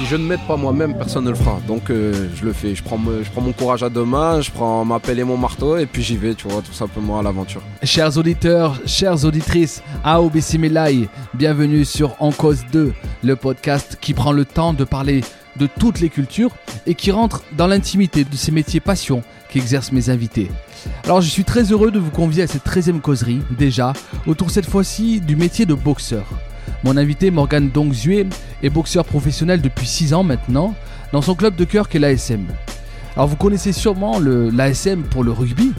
Si je ne m'aide pas moi-même, personne ne le fera. Donc euh, je le fais. Je prends, mon courage à deux mains, je prends ma pelle et mon marteau et puis j'y vais, tu vois, tout simplement à l'aventure. Chers auditeurs, chères auditrices, AOBC Melai, bienvenue sur En Cause 2, le podcast qui prend le temps de parler de toutes les cultures et qui rentre dans l'intimité de ces métiers passion qu'exercent mes invités. Alors je suis très heureux de vous convier à cette 13e causerie, déjà, autour cette fois-ci du métier de boxeur. Mon invité Morgan Dongzue est boxeur professionnel depuis 6 ans maintenant, dans son club de cœur qu'est l'ASM. Alors vous connaissez sûrement l'ASM pour le rugby,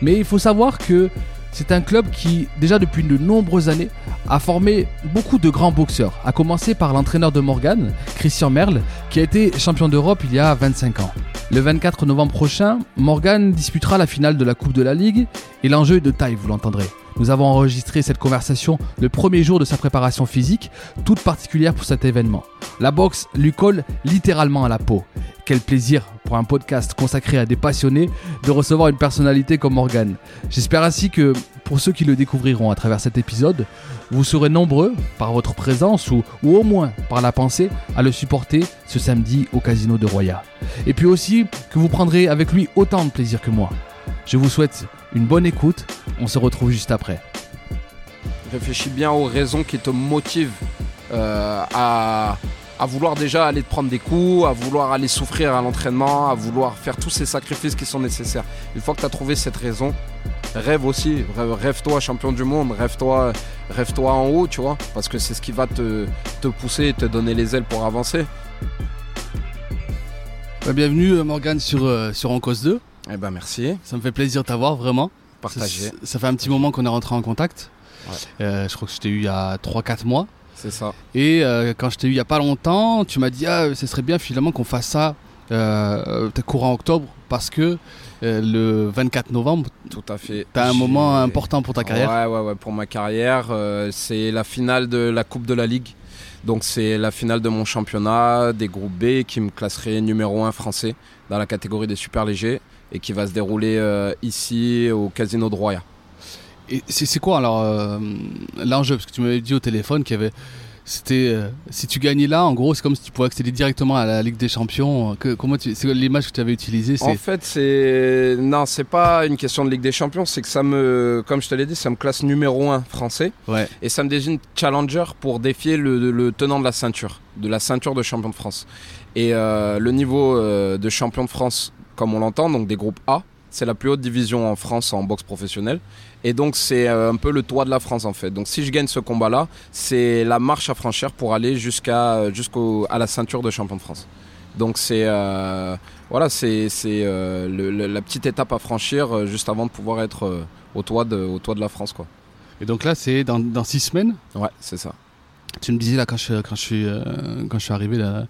mais il faut savoir que c'est un club qui, déjà depuis de nombreuses années, a formé beaucoup de grands boxeurs, à commencer par l'entraîneur de Morgan, Christian Merle, qui a été champion d'Europe il y a 25 ans. Le 24 novembre prochain, Morgan disputera la finale de la Coupe de la Ligue, et l'enjeu est de taille, vous l'entendrez. Nous avons enregistré cette conversation le premier jour de sa préparation physique, toute particulière pour cet événement. La boxe lui colle littéralement à la peau. Quel plaisir pour un podcast consacré à des passionnés de recevoir une personnalité comme Morgan. J'espère ainsi que pour ceux qui le découvriront à travers cet épisode, vous serez nombreux, par votre présence ou, ou au moins par la pensée, à le supporter ce samedi au Casino de Roya. Et puis aussi que vous prendrez avec lui autant de plaisir que moi. Je vous souhaite une bonne écoute, on se retrouve juste après. Réfléchis bien aux raisons qui te motivent euh, à, à vouloir déjà aller te prendre des coups, à vouloir aller souffrir à l'entraînement, à vouloir faire tous ces sacrifices qui sont nécessaires. Une fois que tu as trouvé cette raison, rêve aussi, rêve- rêve-toi champion du monde, rêve-toi rêve-toi en haut, tu vois, parce que c'est ce qui va te, te pousser et te donner les ailes pour avancer. Bah, bienvenue euh, Morgan sur, euh, sur En Cause 2. Eh ben merci, Ça me fait plaisir de t'avoir vraiment. partagez, Ça, ça fait un petit moment qu'on est rentré en contact. Ouais. Euh, je crois que je t'ai eu il y a 3-4 mois. c'est ça. Et euh, quand je t'ai eu il y a pas longtemps, tu m'as dit ah, ce serait bien finalement qu'on fasse ça euh, euh, courant octobre parce que euh, le 24 novembre, Tout à fait. t'as un moment important pour ta carrière. Ouais, ouais, ouais, pour ma carrière. euh, c'est la finale de la Coupe de la Ligue. Donc c'est la finale de mon championnat des groupes B qui me classerait numéro 1 français dans la catégorie des super légers et qui va se dérouler euh, ici au Casino de Roya. Et c'est quoi alors euh, l'enjeu? Parce que tu m'avais dit au téléphone qu'il y avait. C'était. euh, si tu gagnais là, en gros, c'est comme si tu pouvais accéder directement à la Ligue des Champions. Que, comment tu, c'est l'image que tu avais utilisée En fait, c'est non, c'est pas une question de Ligue des Champions, c'est que ça me, comme je te l'ai dit, ça me classe numéro 1 français Ouais. et ça me désigne challenger pour défier le, le tenant de la ceinture, de la ceinture de champion de France. Et euh, le niveau euh, de champion de France, comme on l'entend, donc des groupes A, c'est la plus haute division en France en boxe professionnelle. Et donc c'est euh, un peu le toit de la France en fait. Donc si je gagne ce combat-là, c'est la marche à franchir pour aller jusqu'à jusqu'au à la ceinture de champion de France. Donc c'est euh, voilà, c'est euh, la petite étape à franchir euh, juste avant de pouvoir être euh, au toit de au toit de la France quoi. Et donc là, c'est dans, dans six semaines? Ouais, c'est ça. Tu me disais là quand je, quand je, suis, euh, quand je suis arrivé là,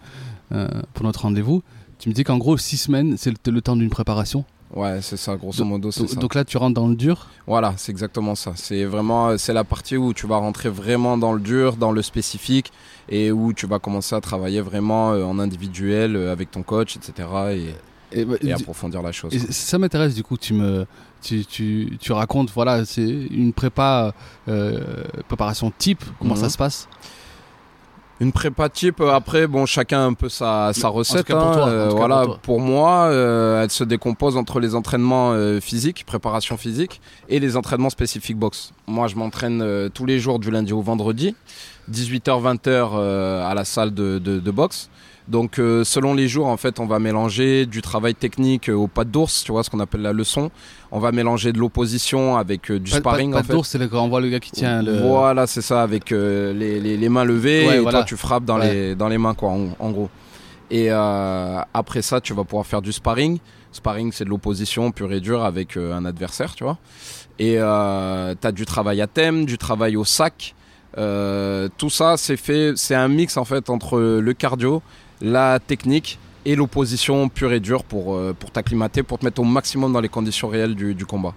euh, pour notre rendez-vous, tu me disais qu'en gros, six semaines, c'est le, le temps d'une préparation. Ouais, c'est ça, grosso modo, Donc, ça. donc là, tu rentres dans le dur. Voilà, c'est exactement ça. C'est vraiment, euh, c'est la partie où tu vas rentrer vraiment dans le dur, dans le spécifique, et où tu vas commencer à travailler vraiment euh, en individuel euh, avec ton coach, etc. Et, Et, bah, et approfondir la chose. et ça m'intéresse du coup, tu me, tu, tu, tu racontes, voilà, c'est une prépa, euh, préparation type. Comment Mhm. ça se passe Une prépa type, euh, après, bon, chacun un peu sa, recette. pour hein, toi, euh, voilà, pour moi, euh, elle se décompose entre les entraînements euh, physiques, préparation physique, et les entraînements spécifiques boxe. Moi, je m'entraîne euh, tous les jours du lundi au vendredi, 18h-20h euh, à la salle de, de- de boxe. Donc, euh, selon les jours, en fait, on va mélanger du travail technique euh, au pas d'ours, tu vois, ce qu'on appelle la leçon. On va mélanger de l'opposition avec euh, du Pas- sparring, pas, en pas fait. d'ours, c'est quand on voit le gars qui tient le. Voilà, c'est ça, avec euh, les, les- les mains levées Ouais, et voilà. toi tu frappes dans, Ouais. les, dans les mains, quoi, en, en gros. Et après ça, tu vas pouvoir faire du sparring. Sparring, c'est de l'opposition pure et dure avec un adversaire, tu vois. Et tu as du travail à thème, du travail au sac. Tout ça, c'est fait, c'est un mix en fait entre le cardio, la technique et l'opposition pure et dure pour, euh, pour t'acclimater, pour te mettre au maximum dans les conditions réelles du, du combat.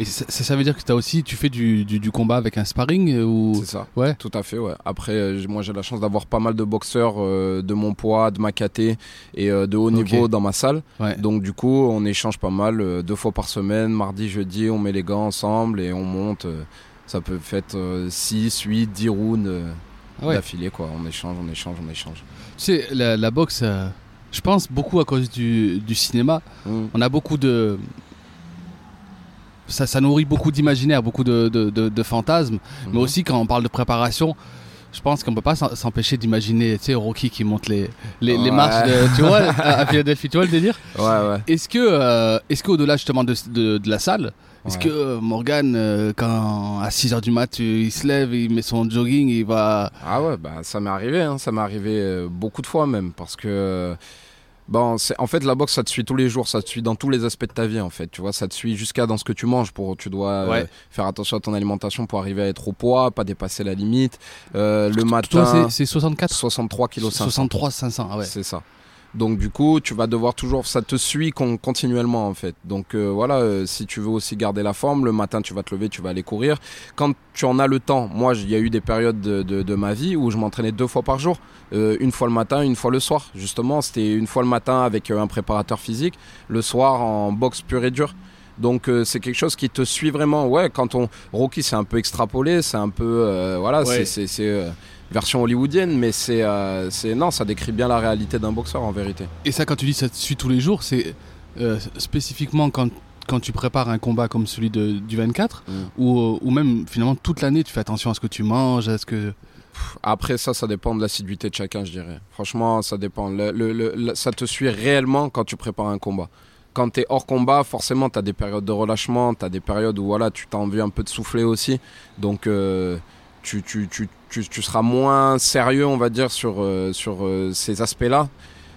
Et ça, ça- veut dire que as aussi, tu fais du, du, du combat avec un sparring euh, ou C'est ça. ouais. Tout à fait, ouais. Après, euh, moi j'ai la chance d'avoir pas mal de boxeurs euh, de mon poids, de ma caté et euh, de haut niveau dans ma salle. Ouais. Donc du coup, on échange pas mal, euh, deux fois par semaine, mardi, jeudi, on met les gants ensemble et on monte. ça peut faire 6, 8, 10 rounds Ah ouais. d'affilée, quoi. On échange, on échange, on échange. Tu sais, la, la boxe, euh, je pense beaucoup à cause du, du cinéma. Mm. On a beaucoup de. Ça, ça nourrit beaucoup d'imaginaire, beaucoup de, de, de- de fantasmes. Mais Mhm. aussi, quand on parle de préparation, je pense qu'on peut pas s'empêcher d'imaginer, tu sais, Rocky qui monte les, les, marches, de- tu vois, à, à Philadelphie, tu vois le délire? Ouais, ouais. Est-ce que, euh, est-ce qu'au-delà justement de, de, de la salle, est-ce Ouais. que euh, Morgan, euh, quand à 6h du mat, il se lève, il met son jogging, il va. Ah ouais, bah ça m'est arrivé, hein. ça m'est arrivé euh, beaucoup de fois même, parce que bon, en fait la boxe ça te suit tous les jours, ça te suit dans tous les aspects de ta vie en fait, tu vois, ça te suit jusqu'à dans ce que tu manges, pour tu dois euh, faire attention à ton alimentation pour arriver à être au poids, pas dépasser la limite. Euh, le matin, c'est- c'est 64 63 kg 500. 63 500, ah ouais. C'est ça. Donc du coup, tu vas devoir toujours, ça te suit con- continuellement en fait. Donc euh, voilà, euh, si tu veux aussi garder la forme, le matin tu vas te lever, tu vas aller courir. Quand tu en as le temps, moi il y a eu des périodes de, de- de ma vie où je m'entraînais deux fois par jour, Euh, une fois le matin, une fois le soir. Justement, c'était une fois le matin avec euh, un préparateur physique, le soir en boxe pure et dure. Donc euh, c'est quelque chose qui te suit vraiment. Ouais, quand on Rocky c'est un peu extrapolé, c'est un peu euh, voilà, Ouais. c'est- c'est c'est, euh, version hollywoodienne, mais c'est euh, c'est non, ça décrit bien la réalité d'un boxeur en vérité. Et ça, quand tu dis ça te suit tous les jours, c'est euh, spécifiquement quand, quand tu prépares un combat comme celui de, du 24 Mm. ou, euh, ou même finalement toute l'année, tu fais attention à ce que tu manges, à ce que. Après ça, ça dépend de l'assiduité de chacun, je dirais. Franchement, ça dépend. Le- le- le- le- ça te suit réellement quand tu prépares un combat. Quand tu es hors combat, forcément, tu as des périodes de relâchement, tu as des périodes où voilà, tu t'as envie un peu de souffler aussi. Donc, euh, tu, tu, tu, tu, tu seras moins sérieux, on va dire, sur, euh, sur euh, ces aspects-là.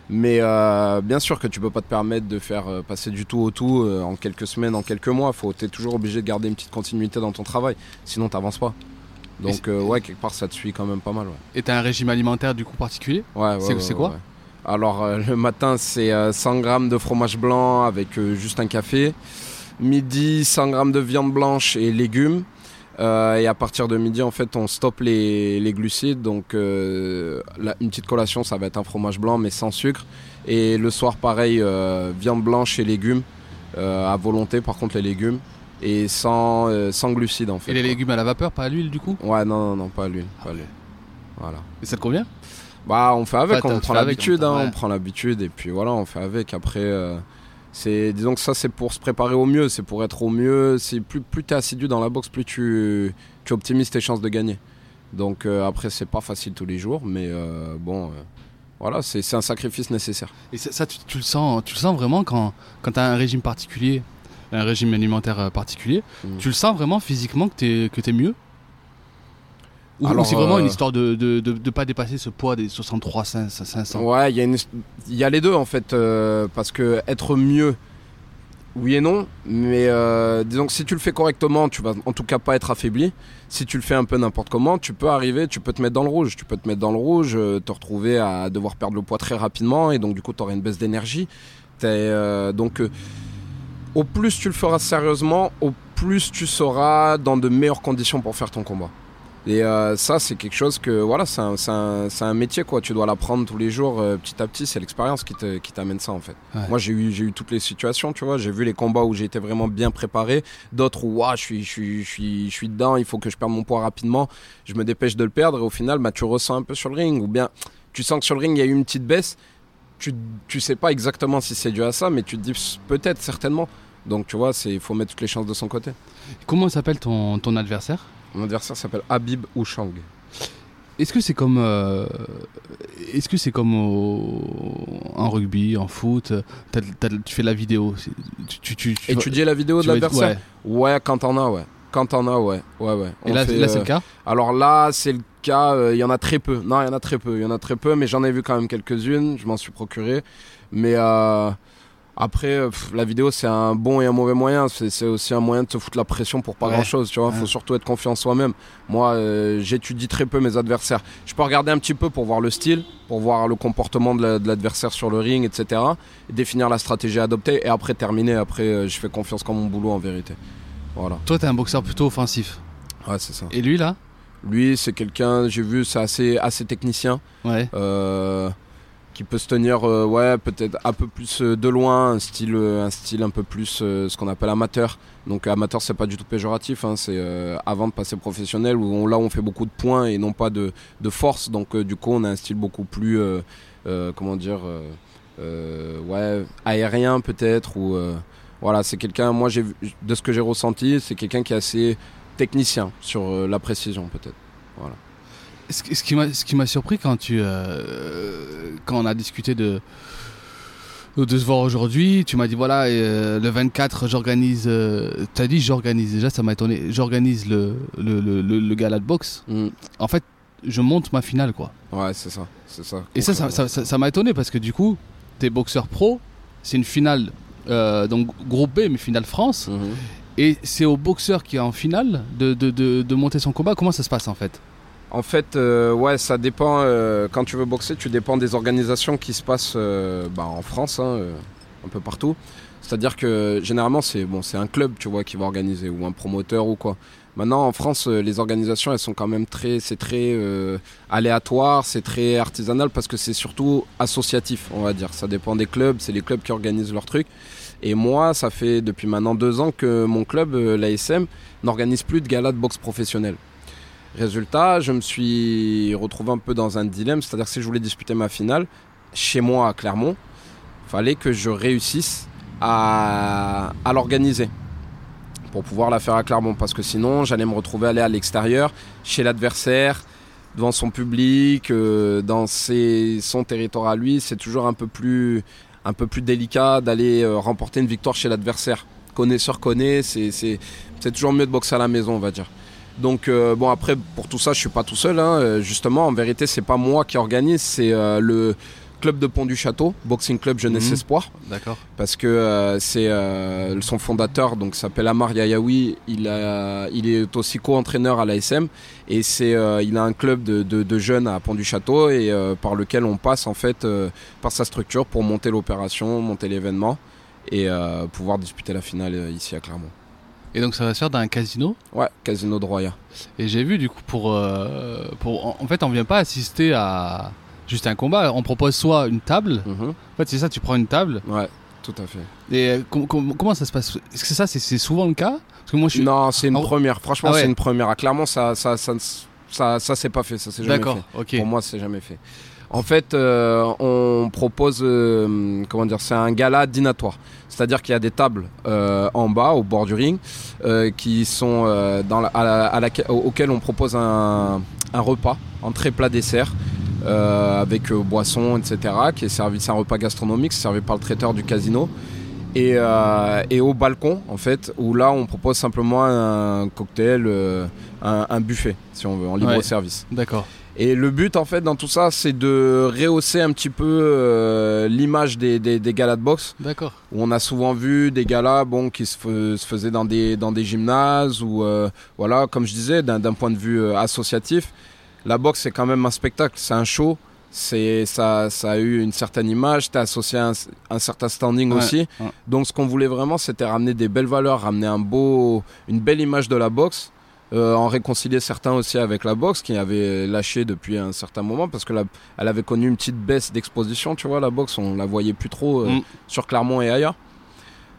Mais euh, bien sûr que tu peux pas te permettre de faire passer du tout au tout en quelques semaines, en quelques mois. Faut, es toujours obligé de garder une petite continuité dans ton travail. Sinon, tu pas. Donc, ouais, quelque part, ça te suit quand même pas mal. Ouais. Et t'as un régime alimentaire du coup particulier? Ouais, ouais, C'est- ouais, quoi? Alors, le matin, c'est euh, 100 grammes de fromage blanc avec juste un café. Midi, 100 grammes de viande blanche et légumes. Euh, et à partir de midi, en fait, on stoppe les, les glucides. Donc, euh, la- une petite collation, ça va être un fromage blanc, mais sans sucre. Et le soir, pareil, euh, viande blanche et légumes. à volonté, par contre, les légumes. Et sans, sans glucides, en fait. Et les quoi. légumes à la vapeur, pas à l'huile du coup? Ouais, non, non, non, pas à l'huile. Pas à l'huile. Voilà. Et ça te convient? Bah, on fait avec, Enfin, on prend l'habitude, on- hein, ouais. on prend l'habitude et puis voilà, on fait avec. Après, c'est, disons que ça, c'est pour se préparer au mieux, c'est pour être au mieux. C'est plus, plus t'es assidu dans la boxe, plus tu, tu optimises tes chances de gagner. Donc euh, après, c'est pas facile tous les jours, mais euh, bon, euh, voilà, c'est, un sacrifice nécessaire. Et ça, ça, tu, tu le sens, tu le sens vraiment quand, quand tu as un régime particulier, un régime alimentaire particulier, Mm. tu le sens vraiment physiquement que tu que es mieux? Ou, ou Alors, c'est vraiment euh, une histoire de de, de, de pas dépasser ce poids des 63 500 500 Ouais, il y, a une- y a les deux en fait, euh, parce que être mieux, oui et non, mais euh, disons que si tu le fais correctement, tu vas en tout cas pas être affaibli. Si tu le fais un peu n'importe comment, tu peux arriver, tu peux te mettre dans le rouge, tu peux te mettre dans le rouge, euh, te retrouver à devoir perdre le poids très rapidement et donc du coup tu auras une baisse d'énergie. Euh, donc euh, au plus tu le feras sérieusement, au plus tu seras dans de meilleures conditions pour faire ton combat. Et euh, ça, c'est quelque chose que, voilà, c'est un, c'est un- c'est un métier, quoi. Tu dois l'apprendre tous les jours, euh, petit à petit. C'est l'expérience qui te- qui t'amène ça, en fait. Ouais. Moi, j'ai eu, j'ai eu toutes les situations, tu vois. J'ai vu les combats où été vraiment bien préparé. D'autres où, ouah, je suis, je, suis, je, suis, je suis dedans, il faut que je perde mon poids rapidement. Je me dépêche de le perdre. Et au final, bah, tu ressens un peu sur le ring. Ou bien, tu sens que sur le ring, il y a eu une petite baisse. Tu, tu sais pas exactement si c'est dû à ça, mais tu te dis peut-être, certainement. Donc, tu vois, il faut mettre toutes les chances de son côté. Comment s'appelle ton, ton adversaire? Mon adversaire s'appelle Habib Ouchang. Est-ce que c'est comme euh, est-ce que c'est comme au- en rugby, en foot, t'as- t'as- tu fais la vidéo, c'est- tu, Étudier la vidéo de l'adversaire ouais. ouais. quand t'en as, ouais. Quand t'en as, ouais. Ouais, ouais. Et On là, fait, là c'est euh, le cas? Alors là, c'est le cas, euh, il y en a très peu. Non, il y en a très peu. Il y en a très peu, mais j'en ai vu quand même quelques-unes. Je m'en suis procuré. Mais Après, euh, pff, la vidéo, c'est un bon et un mauvais moyen. C'est aussi un moyen de se foutre la pression pour pas Ouais. grand chose. Tu vois, Ouais. faut surtout être confiant en soi-même. Moi, euh, j'étudie très peu mes adversaires. Je peux regarder un petit peu pour voir le style, pour voir le comportement de la- de l'adversaire sur le ring, etc. Et définir la stratégie à adopter et après terminer. Après, euh, je fais confiance qu'en mon boulot en vérité. Voilà. Toi, t'es un boxeur plutôt offensif. Ouais, c'est ça. Et lui, là? Lui, c'est quelqu'un, j'ai vu, c'est assez, assez technicien. Ouais. euh, qui peut se tenir euh, ouais peut-être un peu plus euh, de loin un style euh, un style un peu plus ce qu'on appelle amateur. Donc amateur c'est pas du tout péjoratif hein, c'est avant de passer professionnel où on- là on fait beaucoup de points et non pas de, de force. Donc du coup on a un style beaucoup plus comment dire ouais aérien peut-être ou voilà c'est quelqu'un moi j'ai de ce que j'ai ressenti c'est quelqu'un qui est assez technicien sur la précision peut-être. Qui- ce qui m'a ce qui m'a surpris quand tu euh, quand on a discuté de de se voir aujourd'hui, tu m'as dit voilà euh, le 24 j'organise euh, t'as dit j'organise déjà ça m'a étonné j'organise le le, le, le, le gala de boxe. Mm. en fait je monte ma finale quoi. Ouais c'est ça c'est ça. Et ça ça ça- ça- ça m'a étonné parce que du coup t'es boxeur pro c'est une finale euh, donc groupe B mais finale France. Mhm. et c'est au boxeur qui est en finale de, de, de, de monter son combat. Comment ça se passe en fait? En fait, euh, ouais, ça dépend. euh, quand tu veux boxer, tu dépends des organisations qui se passent euh, bah, en France, hein, euh, un peu partout. C'est-à-dire que généralement, c'est bon, un club, tu vois, qui va organiser ou un promoteur ou quoi. Maintenant, en France, les organisations, elles sont quand même très, c'est très aléatoire, c'est très artisanal parce que c'est surtout associatif, on va dire. Ça dépend des clubs, c'est les clubs qui organisent leurs trucs. Et moi, ça fait depuis maintenant deux ans que mon club, l'ASM, n'organise plus de gala de boxe professionnelle. Résultat, je me suis retrouvé un peu dans un dilemme, c'est-à-dire que si je voulais disputer ma finale chez moi à Clermont, fallait que je réussisse à, l'organiser pour pouvoir la faire à Clermont parce que sinon j'allais me retrouver aller à l'extérieur chez l'adversaire devant son public euh, dans ses- son territoire à lui. C'est toujours un peu plus un peu plus délicat d'aller euh, remporter une victoire chez l'adversaire. Connaisseur connaît c'est toujours mieux de boxer à la maison on va dire donc euh, bon après pour tout ça je suis pas tout seul hein. Euh, justement en vérité c'est pas moi qui organise c'est euh, le club de Pont du Château Boxing Club Jeunesse Mhm. Espoir. D'accord. Parce que euh, c'est euh, son fondateur donc s'appelle Amar Yayaoui. Il a il est aussi co-entraîneur à l'ASM et c'est euh, il a un club de, de, de jeunes à Pont du Château et euh, par lequel on passe en fait euh, par sa structure pour monter l'opération monter l'événement et euh, pouvoir disputer la finale ici à Clermont et donc ça va se faire dans un casino ouais Casino de Roya Et j'ai vu du coup pour euh, pour en- fait on vient pas assister à juste un combat, on propose soit une table. Mhm. En fait c'est ça, tu prends une table ouais tout à fait et euh, com- com- comment ça se passe? Est-ce que ça c'est c'est souvent le cas? Parce que moi je suis non c'est une Ah première franchement Ah ouais. c'est une première à Clermont ça ça ça ça, ça, c'est pas fait ça c'est jamais fait d'accord, ok. Pour moi, c'est jamais fait. En fait, euh, on propose, euh, comment dire, c'est un gala dînatoire. C'est-à-dire qu'il y a des tables euh, en bas, au bord du ring, euh, qui sont euh, dans la, à la- à laquelle- auxquelles on propose un, un repas, entrée, plat, dessert, avec euh, boisson, etc., qui est servi, c'est un repas gastronomique, c'est servi par le traiteur du casino. Et, et au balcon, en fait, où là, on propose simplement un cocktail, un, un buffet, si on veut, en libre Ouais. service. D'accord. Et le but, en fait, dans tout ça, c'est de rehausser un petit peu euh, l'image des, des, des galas de boxe. D'accord. Où on a souvent vu des galas bon, qui se, faisaient dans des, dans des gymnases, ou euh, voilà, comme je disais, d'un point de vue euh, associatif. La boxe, c'est quand même un spectacle, c'est un show. C'est ça, ça a eu une certaine image, t'es associé à un, un certain standing Ouais, aussi. ouais. Donc ce qu'on voulait vraiment, c'était ramener des belles valeurs, ramener un beau, une belle image de la boxe, euh, en réconcilier certains aussi avec la boxe qui avait lâché depuis un certain moment parce que la- elle avait connu une petite baisse d'exposition, tu vois, la boxe, on la voyait plus trop euh, Mm. sur Clermont et ailleurs.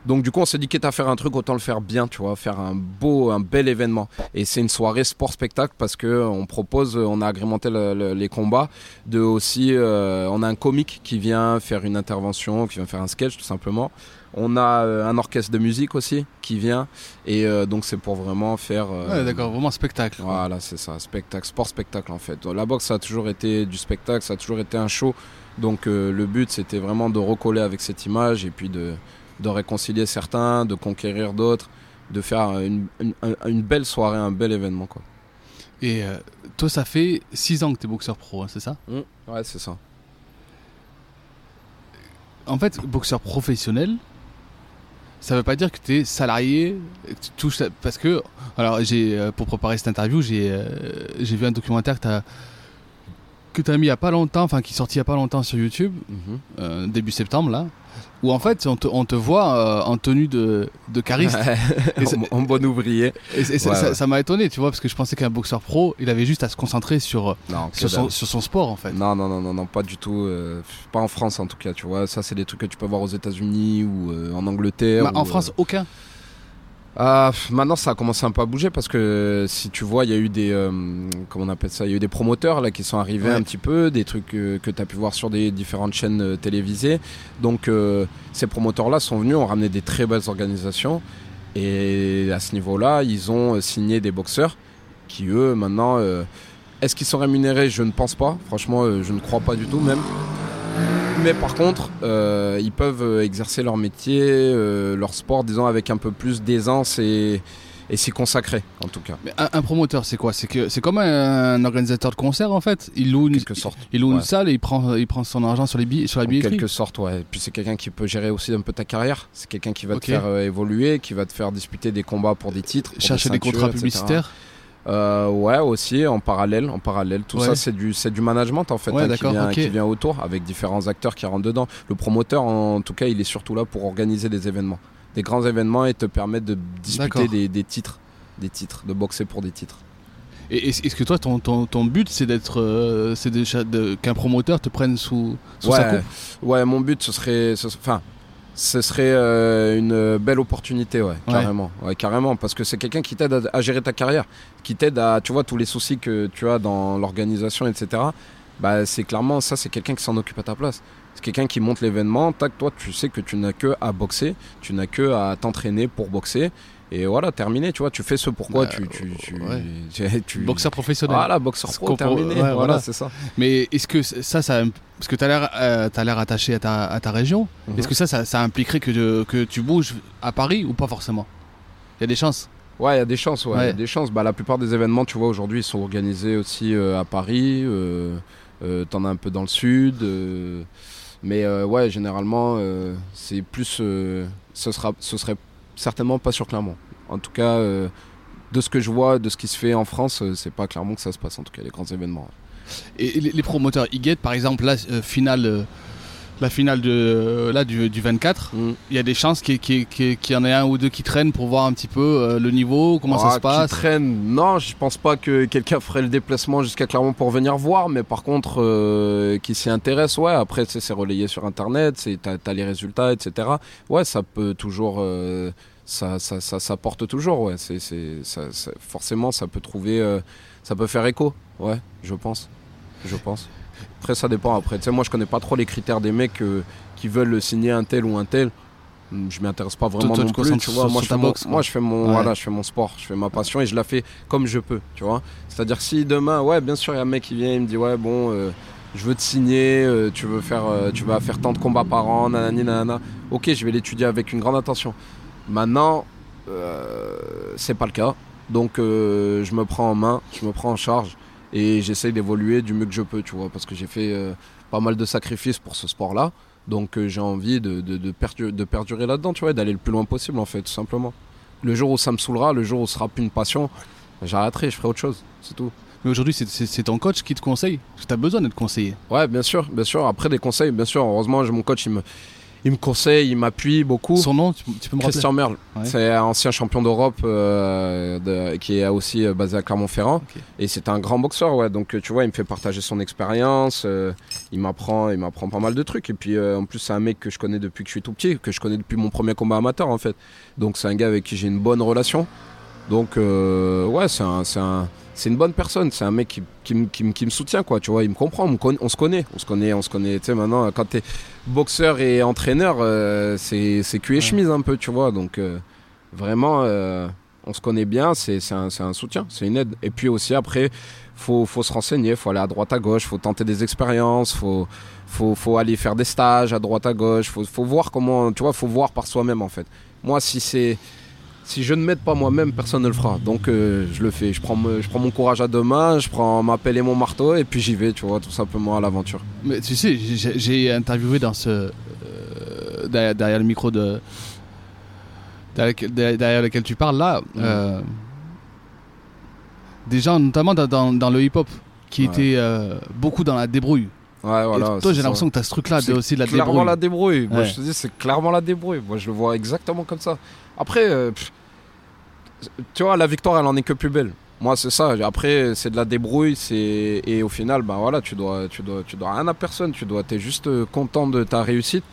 Donc du coup, on s'est dit quitte à faire un truc, autant le faire bien, tu vois, faire un beau, un bel événement. Et c'est une soirée sport spectacle parce que euh, on propose, on a agrémenté le- le- les combats, de aussi, euh, on a un comique qui vient faire une intervention, qui vient faire un sketch tout simplement. On a euh, un orchestre de musique aussi qui vient et euh, donc c'est pour vraiment faire. euh, Ouais, d'accord, vraiment spectacle. voilà, c'est ça, spectacle, sport spectacle en fait. La boxe, ça a toujours été du spectacle, ça a toujours été un show. Donc le but, c'était vraiment de recoller avec cette image et puis de, de réconcilier certains, de conquérir d'autres, de faire une, une- une belle soirée, un bel événement quoi. Et toi ça fait 6 ans que tu es boxeur pro, hein, c'est ça? Ouais, c'est ça. En fait, boxeur professionnel, ça veut pas dire que tu es salarié, que tu touches. Parce que, alors, j'ai, euh, pour préparer cette interview, j'ai, euh, j'ai vu un documentaire que tu as que tu as mis il y a pas longtemps, enfin qui est sorti il y a pas longtemps sur YouTube, Mhm. euh, début septembre là, où en fait on te, on te voit euh, en tenue de, de en, en bon ouvrier. Et, et ça- Ouais, ça ouais. ça m'a étonné, tu vois, parce que je pensais qu'un boxeur pro, il avait juste à se concentrer sur, Non, que sur, son, sur son sport en fait. Non, non, non, non, non, pas du tout. euh, pas en France en tout cas, tu vois. Ça, c'est des trucs que tu peux voir aux États-Unis ou euh, en Angleterre. Bah, ou, en euh, France, aucun. Ah, maintenant, ça a commencé un peu à bouger parce que si tu vois, il y a eu des. euh, comment on appelle ça Il y a eu des promoteurs là qui sont arrivés Ouais. un petit peu, des trucs euh, que tu as pu voir sur des différentes chaînes euh, télévisées. Donc, euh, ces promoteurs-là sont venus, ont ramené des très belles organisations. Et à ce niveau-là, ils ont signé des boxeurs qui, eux, maintenant. Est-ce qu'ils sont rémunérés? Je ne pense pas. Franchement, je ne crois pas du tout même. Mais par contre, euh, ils peuvent euh, exercer leur métier, euh, leur sport, disons, avec un peu plus d'aisance et, et s'y consacrer, en tout cas, Mais un, un promoteur, c'est quoi? C'est que c'est comme un, organisateur de concert en fait. Il loue en une, quelque sorte. il loue une ouais. salle et il prend, il prend son argent sur, les billets, sur la En billetterie. quelque sorte, ouais. Et puis c'est quelqu'un qui peut gérer aussi un peu ta carrière. C'est quelqu'un qui va te faire euh, évoluer, qui va te faire disputer des combats pour des titres, pour Chercher des contrats etc. Euh, ouais, aussi en parallèle, en parallèle. Tout Ouais. ça, c'est du, c'est du management en fait, Ouais, hein, qui, vient, ok. qui vient autour, avec différents acteurs qui rentrent dedans. Le promoteur, en tout cas, il est surtout là pour organiser des événements, des grands événements et te permettre de disputer des, des titres, des titres, de boxer pour des titres. Et est-ce que toi, ton, ton, ton but, c'est d'être, euh, c'est de- qu'un promoteur te prenne sous, sous sa Ouais, coupe? Ouais, mon but, ce serait, enfin, ce serait euh, une belle opportunité, ouais, Ouais. carrément, ouais, carrément, parce que c'est quelqu'un qui t'aide à, à gérer ta carrière, qui t'aide à, tu vois, tous les soucis que tu as dans l'organisation, etc. Bah, c'est clairement ça, c'est quelqu'un qui s'en occupe à ta place. C'est quelqu'un qui monte l'événement. Tac, toi, tu sais que tu n'as que à boxer, tu n'as que à t'entraîner pour boxer. Et voilà, terminé, tu vois, tu fais ce pourquoi Bah, tu, tu, tu, ouais. tu- tu- Boxeur professionnel. Voilà, boxeur pro, terminé. ouais, voilà, voilà. c'est ça. Mais est-ce que ça, ça parce que tu as l'air, euh, l'air attaché à ta, à ta région. Mhm. Est-ce que ça, ça, ça impliquerait que, que tu bouges à Paris ou pas forcément? Il y a des chances. Ouais, il y a des chances, ouais, il y a Ouais. des chances. Bah, la plupart des événements, tu vois, aujourd'hui, ils sont organisés aussi euh, à Paris. Euh, euh, T'en as un peu dans le sud. euh, mais ouais, généralement, c'est plus. ce, sera, ce serait certainement pas sur Clermont. En tout cas, euh, de ce que je vois, de ce qui se fait en France, euh, c'est pas Clermont que ça se passe, en tout cas, les grands événements. Et les, promoteurs, ils par exemple la euh, finale, la finale de, là, du, du 24. Mm. Il y a des chances qu'il y en ait un ou deux qui traînent pour voir un petit peu euh, le niveau, comment ça Ah, se qui passe. traîne Non, je pense pas que quelqu'un ferait le déplacement jusqu'à Clermont pour venir voir, mais par contre, euh, qui s'y intéresse, ouais, après, c'est relayé sur Internet, c'est- t'as as les résultats, etc. Ouais, ça peut toujours... euh, ça, ça, ça, ça porte toujours, ouais. C'est, c'est, ça, ça- forcément, ça peut trouver... euh, ça peut faire écho, ouais, je pense. Je pense. Après, ça dépend. Après, tu sais, moi, je connais pas trop les critères des mecs euh, qui veulent signer un tel ou un tel. Hum, Je m'y intéresse pas vraiment toi, non plus, tu vois. Moi, je fais mon, boxe, moi, je fais mon, Ouais. voilà, je fais mon sport, je fais ma passion et je la fais comme je peux, tu vois. C'est-à-dire si demain, ouais, bien sûr, il y a un mec qui vient, il me dit, ouais, bon, euh, je veux te signer, euh, tu veux faire, tu vas faire tant de combats par an, nanani, nanana. Ok, je vais l'étudier avec une grande attention. Maintenant, c'est pas le cas. Donc, je me prends en main, je me prends en charge et j'essaye d'évoluer du mieux que je peux, tu vois, parce que j'ai fait euh, pas mal de sacrifices pour ce sport-là. Donc, euh, j'ai envie de, de, de perdu- de perdurer là-dedans, tu vois, et d'aller le plus loin possible, en fait, tout simplement. Le jour où ça me saoulera, le jour où ce sera plus une passion, j'arrêterai, je ferai autre chose, c'est tout. Mais aujourd'hui, c'est- ton coach qui te conseille? Parce que tu as besoin d'être conseillé. Ouais, bien sûr, bien sûr. Après, des conseils, bien sûr. Heureusement, j'ai mon coach, il me, il me conseille, il m'appuie beaucoup. Son nom, tu, tu peux me rappeler Christian Merle, Ouais. c'est un ancien champion d'Europe euh, de- qui est aussi euh, basé à Clermont-Ferrand. Et c'est un grand boxeur, ouais. Donc euh, tu vois, il me fait partager son expérience, euh, il m'apprend, il m'apprend pas mal de trucs. Et puis en plus, c'est un mec que je connais depuis que je suis tout petit, que je connais depuis mon premier combat amateur en fait. Donc c'est un gars avec qui j'ai une bonne relation. Donc ouais, c'est un, c'est un- c'est une bonne personne. C'est un mec qui, qui, me- qui me- qui me soutient quoi. Tu vois, il me comprend. On, me conna- on se connaît, on se connaît, on se connaît. Tu sais maintenant, quand t'es boxeur et entraîneur, euh, c'est cul et chemise un peu, tu vois. Donc euh, vraiment, euh, on se connaît bien. C'est un, un soutien, c'est une aide. Et puis aussi après, faut faut se renseigner, faut aller à droite à gauche, faut tenter des expériences, faut faut, faut aller faire des stages à droite à gauche, faut, faut voir comment, tu vois, faut voir par soi-même en fait. Moi, si c'est si je ne m'aide pas moi-même, personne ne le fera. Donc euh, je le fais. Je prends, me- je prends mon courage à deux mains, je prends ma pelle et mon marteau et puis j'y vais, tu vois, tout simplement à l'aventure. Mais tu sais, j'ai interviewé dans ce. euh, derrière, derrière le micro de. derrière lequel tu parles là, euh, des gens, notamment dans, dans- dans le hip-hop, qui Ouais. étaient beaucoup dans la débrouille. Ouais, voilà. toi, j'ai l'impression que tu as ce truc-là, de C'est aussi de la clairement débrouille. la débrouille. Moi, Ouais. je te dis, c'est clairement la débrouille. Moi, je le vois exactement comme ça. Après, euh, pff, tu vois, la victoire, elle en est que plus belle. Moi, c'est ça. Après, c'est de la débrouille. C'est et au final, ben voilà, tu dois, tu dois, tu dois rien à personne. Tu dois, t'es juste euh, content de ta réussite.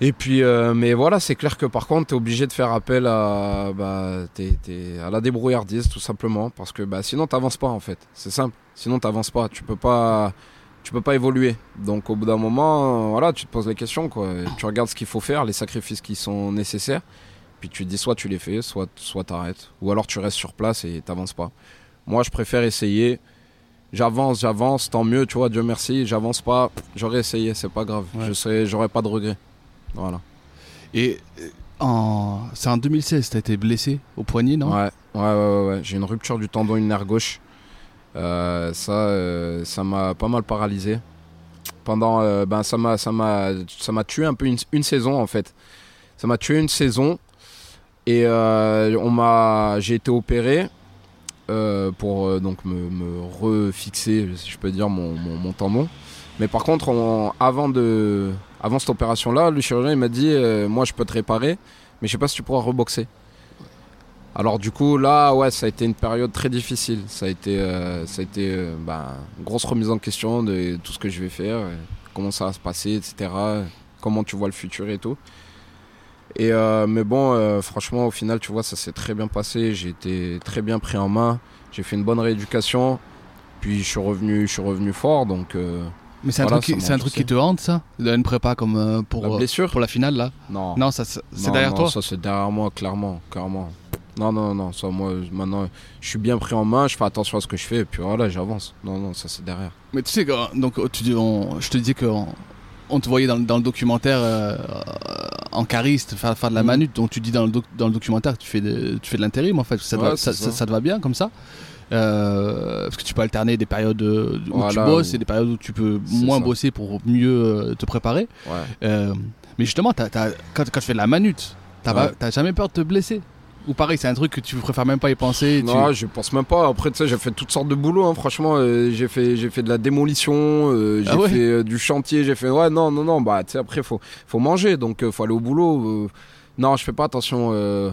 Et puis, euh, mais voilà, c'est clair que par contre, t'es obligé de faire appel à, bah, t'es- à la débrouillardise, tout simplement, parce que bah, sinon, t'avances pas en fait. C'est simple. Sinon, t'avances pas. Tu peux pas tu peux pas évoluer. Donc au bout d'un moment, euh, voilà, tu te poses les questions, quoi. Tu regardes ce qu'il faut faire, les sacrifices qui sont nécessaires, puis tu te dis soit tu les fais, soit soit t'arrêtes, ou alors tu restes sur place et t'avances pas. Moi, je préfère essayer. J'avance, j'avance, tant mieux, tu vois, Dieu merci. J'avance pas, j'aurais essayé, c'est pas grave. Ouais. Je serais, j'aurais pas de regrets. Voilà. Et euh, en... c'est en 2016, tu as été blessé au poignet, non? Ouais, ouais, ouais, ouais, ouais. J'ai une rupture du tendon ulnaire gauche. Euh, ça, euh, ça m'a pas mal paralysé. Pendant, euh, ben, ça m'a, ça m'a, ça m'a tué un peu une, une saison en fait. Ça m'a tué une saison et euh, on m'a, j'ai été opéré euh, pour euh, donc me, me refixer, si je peux dire, mon, mon, tendon. Mais par contre, on- avant de, avant cette opération-là, le chirurgien il m'a dit, euh, moi je peux te réparer, mais je sais pas si tu pourras reboxer. Alors du coup là ouais ça a été une période très difficile. Ça a été, euh, ça a été euh, une grosse remise en question de tout ce que je vais faire, comment ça va se passer, etc. Comment tu vois le futur et tout. Et euh, mais bon euh, franchement au final tu vois ça s'est très bien passé. J'ai été très bien pris en main. J'ai fait une bonne rééducation. Puis je suis revenu, je suis revenu fort donc euh, Mais c'est un, truc, qui, un truc qui te hante, ça? De une prépa comme pour, la blessure? pour la finale, là? Non. Non, ça, c'est derrière non, toi? Ça, c'est derrière moi, clairement, clairement. Non, non, non, ça, moi, maintenant, je suis bien pris en main, je fais attention à ce que je fais, et puis voilà, j'avance. Non, non, ça, c'est derrière. Mais tu sais, donc, tu dis, on- je te disais qu'on on te voyait dans, le- dans le documentaire euh, en cariste, faire, faire de la Mhm. manute. Donc tu dis dans le, doc- dans le documentaire que tu fais de, tu fais de l'intérim en fait. Ça, te Ouais, va, ça, ça. ça- ça te va bien comme ça Euh, Parce que tu peux alterner des périodes euh, où tu bosses et des périodes où tu peux moins ça. bosser pour mieux euh, te préparer. Ouais. Euh, mais justement, quand, quand tu fais de la manute, t'as Ouais. pas- t'as jamais peur de te blesser? Ou pareil, c'est un truc que tu préfères même pas y penser tu- Non, je pense même pas. Après, tu sais, j'ai fait toutes sortes de boulots, hein, franchement. euh, j'ai fait, j'ai fait de la démolition, euh, j'ai Ah ouais fait euh, du chantier, j'ai fait. Ouais, non, non, non, bah, tu sais, après, faut, faut manger, donc faut aller au boulot. non, je fais pas attention.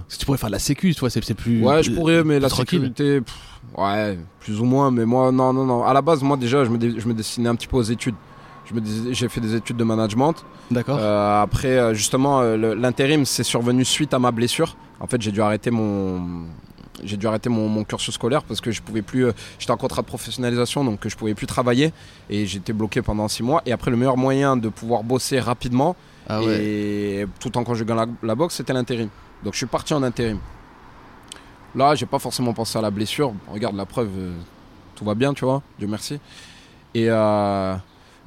tu pourrais faire de la sécu, tu vois, c'est plus. Ouais, je pourrais, mais la tranquille. sécurité, pff, ouais, plus ou moins. Mais moi, non, non, non. À la base, moi, déjà, je me, je me destinais un petit peu aux études. Je me dis- J'ai fait des études de management. D'accord. Euh, après, euh, justement, euh, l'intérim, c'est survenu suite à ma blessure. En fait, j'ai dû arrêter mon. J'ai dû arrêter mon, mon cursus scolaire parce que je pouvais plus. euh, J'étais en contrat de professionnalisation donc je pouvais plus travailler et j'étais bloqué pendant six mois. Et après, le meilleur moyen de pouvoir bosser rapidement ah ouais. et tout en conjuguant la, la boxe, c'était l'intérim. Donc je suis parti en intérim. Là, j'ai pas forcément pensé à la blessure. Regarde la preuve, euh, tout va bien, tu vois, Dieu merci. Et, euh,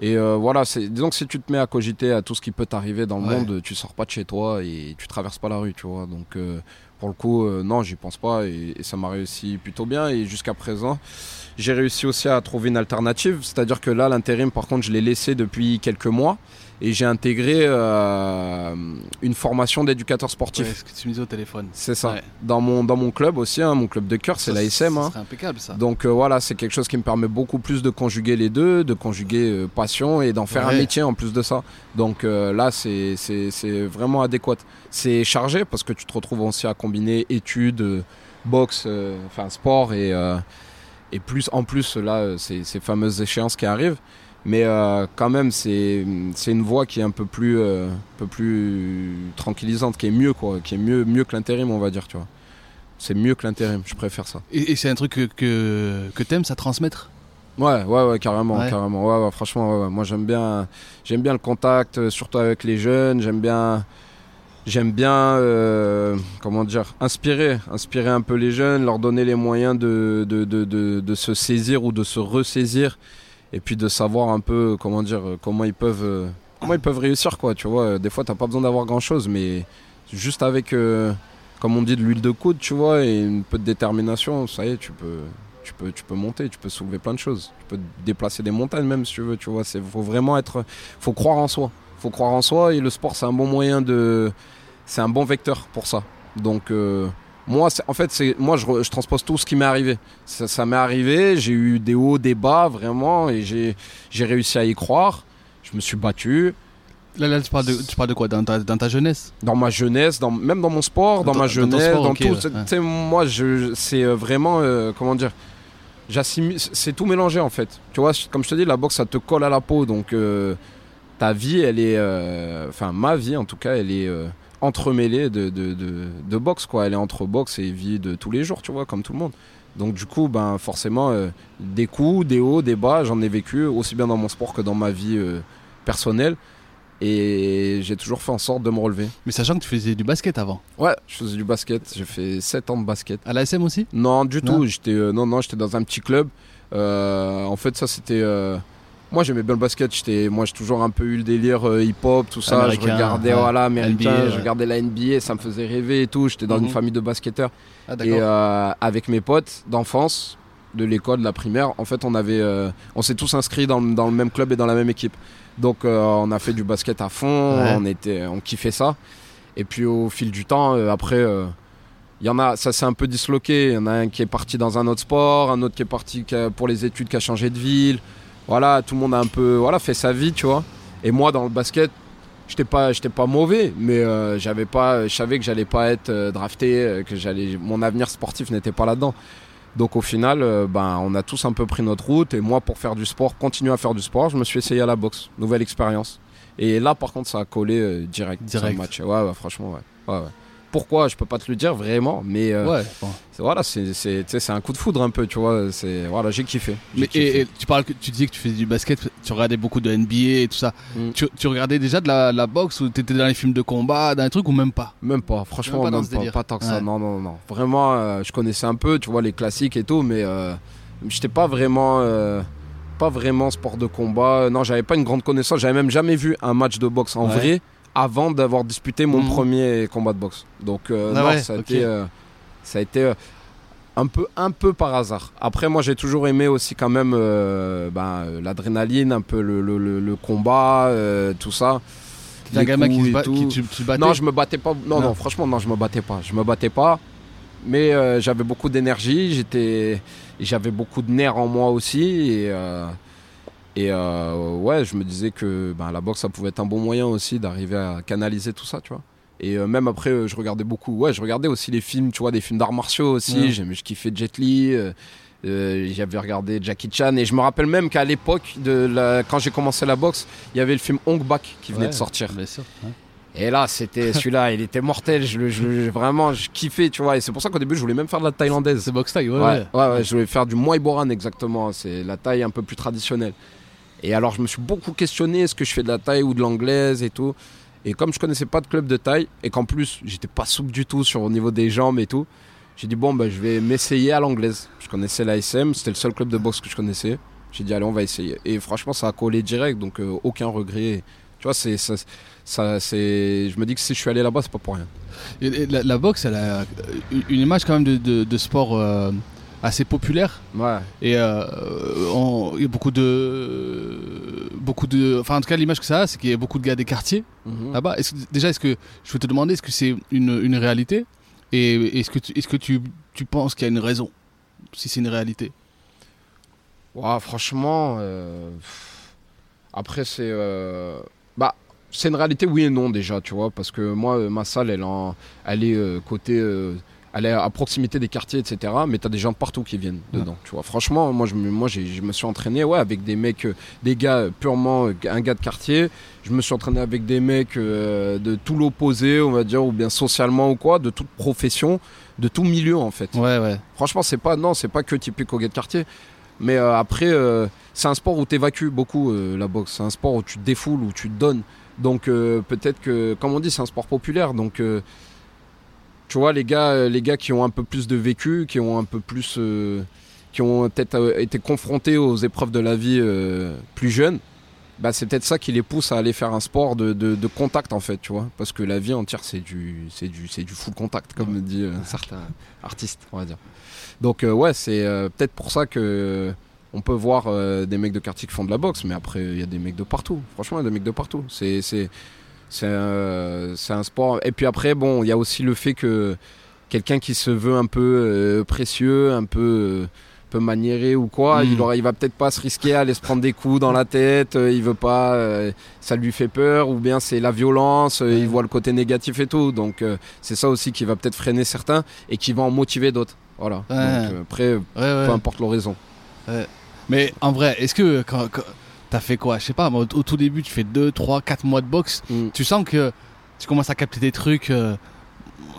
et euh, voilà, disons que si tu te mets à cogiter à tout ce qui peut t'arriver dans le Ouais. monde, tu sors pas de chez toi et tu traverses pas la rue, tu vois. Donc euh, pour le coup, euh, non, j'y pense pas et, et ça m'a réussi plutôt bien. Et jusqu'à présent, j'ai réussi aussi à trouver une alternative. C'est-à-dire que là, l'intérim, par contre, je l'ai laissé depuis quelques mois et j'ai intégré euh, une formation d'éducateur sportif. Ouais, ce que tu me disais au téléphone. C'est ça. Ouais. Dans, mon, dans mon club aussi, hein, mon club de cœur, c'est l'ASM. Hein. impeccable ça. Donc euh, voilà, c'est quelque chose qui me permet beaucoup plus de conjuguer les deux, de conjuguer euh, passion et d'en faire un métier en plus de ça. Donc là, c'est vraiment adéquat. C'est chargé parce que tu te retrouves aussi à combiner études, boxe, enfin sport et, et plus en plus là, ces, ces fameuses échéances qui arrivent. Mais euh, quand même, c'est une voie qui est un peu plus, euh, un peu plus tranquillisante, qui est mieux quoi, qui est mieux, mieux que l'intérim, on va dire, tu vois. C'est mieux que l'intérim, je préfère ça. Et, et c'est un truc que, que, que t'aimes, ça transmettre? Ouais, ouais, ouais, carrément, Ouais. carrément. Ouais, ouais, franchement, ouais, ouais. moi j'aime bien, j'aime bien le contact, euh, surtout avec les jeunes. J'aime bien, j'aime bien, euh, comment dire, inspirer, inspirer un peu les jeunes, leur donner les moyens de, de, de, de, de se saisir ou de se ressaisir, et puis de savoir un peu, comment dire, euh, comment ils peuvent, euh, comment ils peuvent réussir, quoi. Tu vois, des fois t'as pas besoin d'avoir grand chose, mais juste avec, euh, comme on dit, de l'huile de coude, tu vois, et un peu de détermination, ça y est, tu peux tu peux, tu peux monter, tu peux soulever plein de choses. Tu peux déplacer des montagnes même si tu veux, tu vois. Faut vraiment être, faut croire en soi. Faut croire en soi et le sport c'est un bon moyen de c'est un bon vecteur pour ça. Donc euh, moi, en fait, c'est moi je, transpose tout ce qui m'est arrivé. Ça, ça m'est arrivé, j'ai eu des hauts, des bas vraiment, et j'ai réussi à y croire. Je me suis battu Là, là, tu parles de, tu parles de quoi? Dans ta, dans ta jeunesse? Dans ma jeunesse, dans, même dans mon sport, dans, Dans- ma dans jeunesse, sport, dans tout. ouais, moi, c'est vraiment euh, comment dire? C'est tout mélangé en fait. Tu vois, comme je te dis, la boxe ça te colle à la peau, donc euh, ta vie, elle est, euh, enfin ma vie en tout cas, elle est euh, entremêlée de, de, de, de boxe quoi. Elle est entre boxe et vie de tous les jours, tu vois, comme tout le monde. Donc du coup, ben forcément, euh, des coups, des hauts, des bas, j'en ai vécu aussi bien dans mon sport que dans ma vie euh, personnelle. Et j'ai toujours fait en sorte de me relever. Mais sachant que tu faisais du basket avant. Ouais, je faisais du basket. J'ai fait 7 ans de basket. À l'ASM aussi? Non, du Non. tout. J'étais euh, non, non, j'étais dans un petit club. En fait, ça c'était. Moi, j'aimais bien le basket. J'étais, moi, j'ai toujours un peu eu le délire euh, hip-hop, tout ça. Américain, je regardais, ouais. voilà, américain. NBA, je regardais la NBA, ça me faisait rêver et tout. J'étais dans Mhm. une famille de basketteurs. Ah, Et euh, avec mes potes d'enfance, de l'école, de la primaire, en fait, on avait, euh, on s'est tous inscrits dans, le- dans le même club et dans la même équipe. Donc, on a fait du basket à fond. Ouais. On était, on kiffait ça. Et puis, au fil du temps, après, il y en a, ça s'est un peu disloqué. Il y en a un qui est parti dans un autre sport, un autre qui est parti pour les études, qui a changé de ville. Voilà, tout le monde a un peu, voilà, fait sa vie, tu vois. Et moi, dans le basket, j'étais pas, j'étais pas mauvais, mais euh, j'avais pas, je savais que j'allais pas être euh, drafté, euh, que j'allais, mon avenir sportif n'était pas là-dedans. Donc au final, euh, ben, on a tous un peu pris notre route. Et moi, pour faire du sport, continuer à faire du sport, je me suis essayé à la boxe. Nouvelle expérience. Et là, par contre, ça a collé direct. Direct. match. Ouais, ouais, franchement, ouais. ouais, ouais. Pourquoi Je peux pas te le dire vraiment, mais euh, Ouais, voilà, c'est, un coup de foudre un peu, tu vois. C'est, voilà, j'ai kiffé. Mais, kiffé. et, et tu parles que tu disais que tu faisais du basket, tu regardais beaucoup de NBA et tout ça. Mm. Tu, tu regardais déjà de la, la boxe ou t'étais dans les films de combat, dans les trucs ou même pas? Même pas, franchement, Même pas même pas, pas tant que ça. Non, non, non. Vraiment, euh, je connaissais un peu, tu vois, les classiques et tout, mais euh, j'étais pas vraiment, euh, pas vraiment sport de combat. Non, j'avais pas une grande connaissance. J'avais même jamais vu un match de boxe en Ouais. vrai avant d'avoir disputé mon Mhm. premier combat de boxe. Donc, euh, Ah non, ouais, ça a été, euh, ça a été euh, un peu, un peu par hasard. Après, moi, j'ai toujours aimé aussi quand même euh, ben, euh, l'adrénaline, un peu le, le- le- le combat, euh, tout ça. T'étais un gamin qui, se bat- qui tu, tu battais Non, je me battais pas. Non, Non. non, franchement, non, je me battais pas. Je me battais pas. Mais euh, j'avais beaucoup d'énergie. J'étais, j'avais beaucoup de nerfs en moi aussi. Et, euh, et euh, ouais, je me disais que ben, la boxe, ça pouvait être un bon moyen aussi d'arriver à canaliser tout ça, tu vois. Et euh, même après, euh, je regardais beaucoup. Ouais, je regardais aussi les films, tu vois, des films d'arts martiaux aussi. Ouais. J'aimais- Je kiffais Jet Li. J'avais regardé Jackie Chan. Et je me rappelle même qu'à l'époque, de la- quand j'ai commencé la boxe, il y avait le film Hong Bak qui venait Ouais, de sortir. Bien sûr. ouais. Et là, c'était celui-là, il était mortel. Je, vraiment, je kiffais, tu vois. Et c'est pour ça qu'au début, je voulais même faire de la thaïlandaise. C'est boxe. Ouais, ouais. ouais, ouais, je voulais faire du Muay Boran exactement. C'est la taille un peu plus traditionnelle. Et alors, je me suis beaucoup questionné est-ce que je fais de la taille ou de l'anglaise et tout. Et comme je connaissais pas de club de taille et qu'en plus, j'étais pas souple du tout sur au niveau des jambes et tout, j'ai dit bon, bah, je vais m'essayer à l'anglaise. Je connaissais l'ASM, c'était le seul club de boxe que je connaissais. J'ai dit allez, on va essayer. Et franchement, ça a collé direct, donc euh, aucun regret. Tu vois, c'est ça, c'est. Je me dis que si je suis allé là-bas, c'est pas pour rien. La, boxe, elle a une image quand même de, de- de sport euh, assez populaire. Ouais. Et euh, on- il y a beaucoup de. Beaucoup de. Enfin, en tout cas, l'image que ça a, c'est qu'il y a beaucoup de gars des quartiers Mhm. là-bas. Est-ce que- déjà, est-ce que. Je veux te demander, est-ce que c'est une, une réalité? Et est-ce que, tu, est-ce que tu, tu penses qu'il y a une raison Si c'est une réalité? Ouah, franchement, euh, après c'est, euh, bah, c'est une réalité oui et non déjà, tu vois, parce que moi, ma salle, elle, en- elle est euh, côté, euh, elle est à proximité des quartiers, etc. Mais t'as des gens de partout qui viennent Ouais. dedans, tu vois. Franchement, moi, je me, moi, je me suis entraîné, ouais, avec des mecs, euh, des gars euh, purement, euh, un gars de quartier. Je me suis entraîné avec des mecs euh, de tout l'opposé, on va dire, ou bien socialement ou quoi, de toute profession, de tout milieu en fait. Ouais, ouais. Franchement, c'est pas non, c'est pas que typique au gars de quartier. Mais euh, après, euh, c'est un sport où tu évacues beaucoup euh, la boxe. C'est un sport où tu te défoules, où tu te donnes. Donc peut-être que, comme on dit, c'est un sport populaire. Donc tu vois, les gars, euh, les gars qui ont un peu plus de vécu, qui ont un peu plus, euh, qui ont peut-être euh, été confrontés aux épreuves de la vie euh, plus jeunes, bah, c'est peut-être ça qui les pousse à aller faire un sport de, de- de contact en fait, tu vois. Parce que la vie entière, c'est du, c'est du, c'est du full contact, comme dit euh, certains artistes, on va dire. Donc euh, ouais, c'est euh, peut-être pour ça que on peut voir des mecs de quartier qui font de la boxe, mais après il y a des mecs de partout. Franchement, il y a des mecs de partout. C'est c'est C'est un, un sport. Et puis après, bon, il y a aussi le fait que quelqu'un qui se veut un peu euh, précieux, un peu, euh, peu maniéré ou quoi, Mm. il, aura, il va peut-être pas se risquer à aller se prendre des coups dans la tête. euh, il veut pas, euh, ça lui fait peur, ou bien c'est la violence. euh. Il voit le côté négatif et tout. Donc c'est ça aussi qui va peut-être freiner certains et qui va en motiver d'autres. Voilà. Ouais. Donc après, Ouais, ouais. peu importe l'horizon. Mais en vrai, est-ce que quand, quand- t'as fait quoi? Je sais pas, au, tout début, tu fais 2, 3, 4 mois de boxe. Mm. Tu sens que tu commences à capter des trucs euh,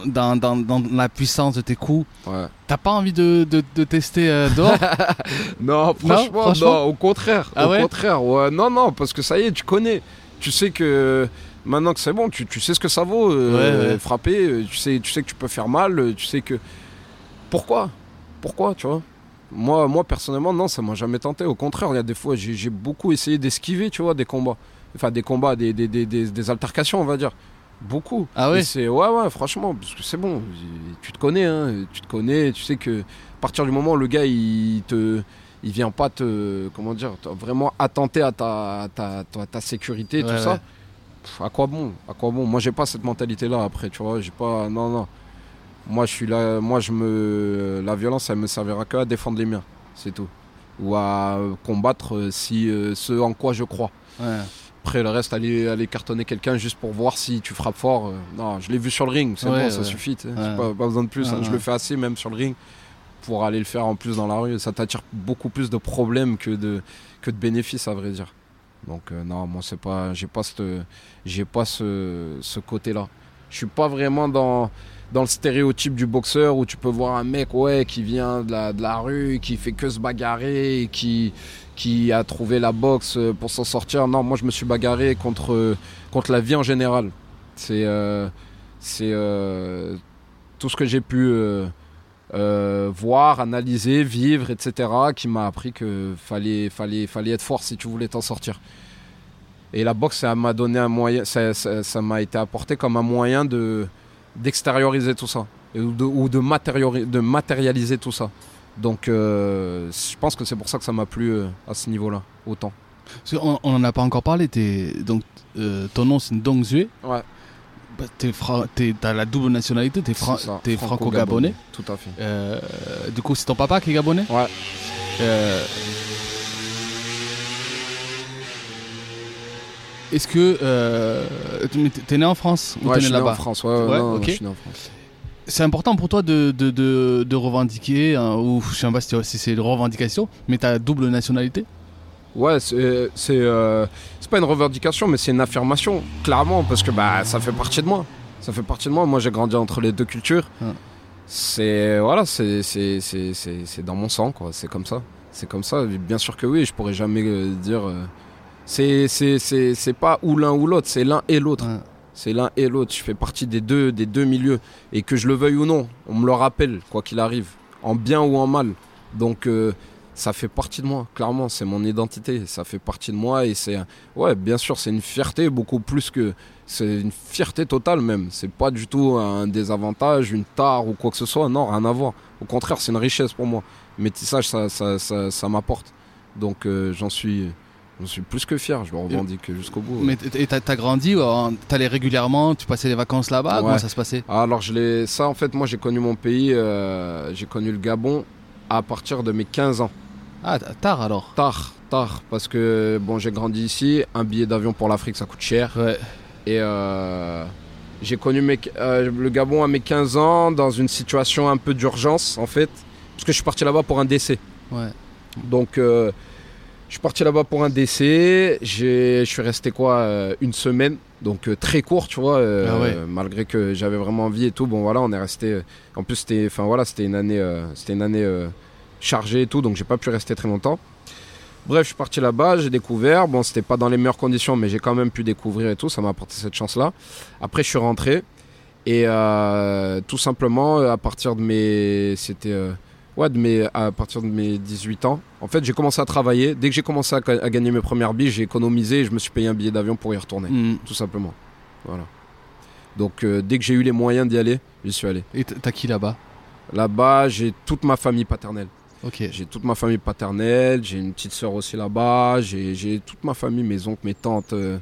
dans, dans, dans la puissance de tes coups. Ouais. T'as pas envie de, de, de tester euh, dehors? Non, franchement, franchement non, au contraire. Ah au ouais? contraire, ouais. Non, non, parce que ça y est, tu connais. Tu sais que maintenant que c'est bon, tu, tu sais ce que ça vaut euh, Ouais, ouais. frapper. euh, Tu sais, tu sais que tu peux faire mal. Tu sais que. Pourquoi? Pourquoi, tu vois? Moi, moi, personnellement, non, ça m'a jamais tenté. Au contraire, il y a des fois, j'ai beaucoup essayé d'esquiver, tu vois, des combats. Enfin, des combats, des, des, des, des, des altercations, on va dire. Beaucoup. Ah ouais? c'est ouais ouais franchement parce que c'est bon. Tu te connais hein, tu te connais. Tu sais que à partir du moment où le gars il te il vient pas te comment dire vraiment attenter à ta à ta, ta, ta sécurité tout Ouais, ça pff, à quoi bon? À quoi bon? Moi j'ai pas cette mentalité là après tu vois. J'ai pas non non moi je suis là moi je me la violence elle me servira que à défendre les miens c'est tout ou à combattre euh, si euh, ce en quoi je crois Ouais. après, le reste, aller, aller cartonner quelqu'un juste pour voir si tu frappes fort. euh, non, je l'ai vu sur le ring, c'est Ouais, bon, ça suffit. Pas, pas besoin de plus. hein. Je le fais assez, même sur le ring, pour aller le faire en plus dans la rue. Ça t'attire beaucoup plus de problèmes que de, que de bénéfices, à vrai dire. Donc, euh, non, moi, c'est pas, j'ai pas, cette, pas ce, ce côté-là. Je suis pas vraiment dans, dans le stéréotype du boxeur où tu peux voir un mec ouais, qui vient de la, rue, qui fait que se bagarrer, qui, qui a trouvé la boxe euh, pour s'en sortir. Non, moi je me suis bagarré contre, euh, contre la vie en général. C'est euh, tout ce que j'ai pu voir, analyser, vivre, etc. qui m'a appris que fallait, fallait, fallait être fort si tu voulais t'en sortir. Et la boxe, ça m'a donné un moyen, ça m'a été apporté comme un moyen de d'extérioriser tout ça ou de, ou de, matériori- de matérialiser tout ça. Donc, euh, je pense que c'est pour ça que ça m'a plu euh, à ce niveau-là, autant. On en a pas encore parlé. donc, euh, ton nom, c'est Ndongzue. Ouais, Bah, t'es T'as la double nationalité. T'es fra- t'es franco-gabonais. Tout à fait. Du coup, c'est ton papa qui est gabonais? Ouais. Est-ce que. Euh, t'es- né en France ou Ouais, t'es je né suis né en là-bas France. Ouais, ouais, Ouais, non, je suis né en France. C'est important pour toi de, de, de, de revendiquer, hein, ou je sais pas si si c'est une revendication, mais ta double nationalité? Ouais, c'est euh, c'est pas une revendication, mais c'est une affirmation, clairement, parce que bah ça fait partie de moi. Ça fait partie de moi. Moi, j'ai grandi entre les deux cultures. Ouais. C'est voilà, c'est dans mon sang, quoi. C'est comme ça. C'est comme ça. Bien sûr que oui. Je pourrais jamais euh, dire. euh, c'est c'est c'est c'est pas ou l'un ou l'autre. C'est l'un et l'autre. Ouais. C'est l'un et l'autre. Je fais partie des deux, des deux milieux. Et que je le veuille ou non, on me le rappelle, quoi qu'il arrive. En bien ou en mal. Donc, euh, ça fait partie de moi, clairement. C'est mon identité. Ça fait partie de moi. Et c'est. Ouais, bien sûr, c'est une fierté, beaucoup plus que. C'est une fierté totale, même. C'est pas du tout un désavantage, une tare ou quoi que ce soit. Non, rien à voir. Au contraire, c'est une richesse pour moi. Métissage, ça, ça, ça, ça m'apporte. Donc, euh, j'en suis. J'en suis plus que fier, je le revendique jusqu'au bout. Mais et t'as t'as grandi, euh, t'allais régulièrement, tu passais les vacances là-bas, Ouais. comment ça se passait? Ah, Alors je l'ai, ça en fait moi j'ai connu mon pays, euh, j'ai connu le Gabon à partir de mes 15 ans. Ah, tard alors? Tard, tard, parce que bon j'ai grandi ici, un billet d'avion pour l'Afrique ça coûte cher Ouais. et euh, j'ai connu mes, euh, le Gabon à mes 15 ans dans une situation un peu d'urgence en fait, parce que je suis parti là-bas pour un décès. Ouais. Donc je suis parti là-bas pour un décès, je suis resté quoi euh, une semaine, donc euh, très court tu vois, euh, Ah ouais. malgré que j'avais vraiment envie et tout. Bon voilà, on est resté. En plus c'était, voilà, une année, euh, c'était une année euh, chargée et tout, donc j'ai pas pu rester très longtemps. Bref, je suis parti là-bas, j'ai découvert. Bon, c'était pas dans les meilleures conditions, mais j'ai quand même pu découvrir et tout. Ça m'a apporté cette chance-là. Après, je suis rentré et tout simplement à partir de mes, c'était Ouais, de mes, à partir de mes 18 ans. En fait, j'ai commencé à travailler. Dès que j'ai commencé à, ga- à gagner mes premières billes, j'ai économisé et je me suis payé un billet d'avion pour y retourner. Hmm. Tout simplement. Voilà. Donc, euh, dès que j'ai eu les moyens d'y aller, j'y suis allé. Et t'as qui là-bas? Là-bas, j'ai toute ma famille paternelle. Ok. J'ai toute ma famille paternelle. J'ai une petite sœur aussi là-bas. J'ai j'ai toute ma famille, mes oncles, mes tantes. euh,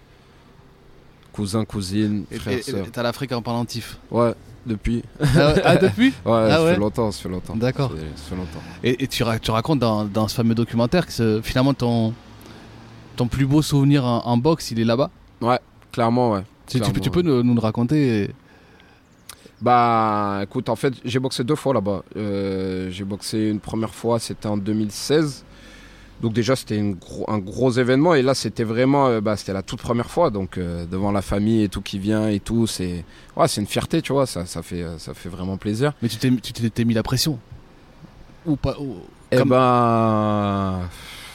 cousins, cousines, frères, sœurs. T'as l'Afrique en pendentif. Ouais, depuis. ah, ouais, ah, depuis Ouais, Ah ça ouais fait longtemps, ça fait longtemps. D'accord. Ça fait- longtemps. Et, et tu, ra- tu racontes dans, dans ce fameux documentaire que finalement ton, ton plus beau souvenir en, en boxe, il est là-bas? Clairement, ouais. Tu, tu peux- Clairement, tu peux nous, nous le raconter Bah, écoute, en fait, j'ai boxé deux fois là-bas. Euh, j'ai boxé une première fois, c'était en 2016. Donc déjà, c'était un gros événement. Et là, c'était vraiment, euh, bah, c'était la toute première fois. Donc euh, devant la famille et tout qui vient et tout, c'est, ouais, c'est une fierté, tu vois. Ça, ça fait, euh, ça fait vraiment plaisir. Mais tu t'es tu t'es- t'es mis la pression? Ou pas ou- Comme- ben,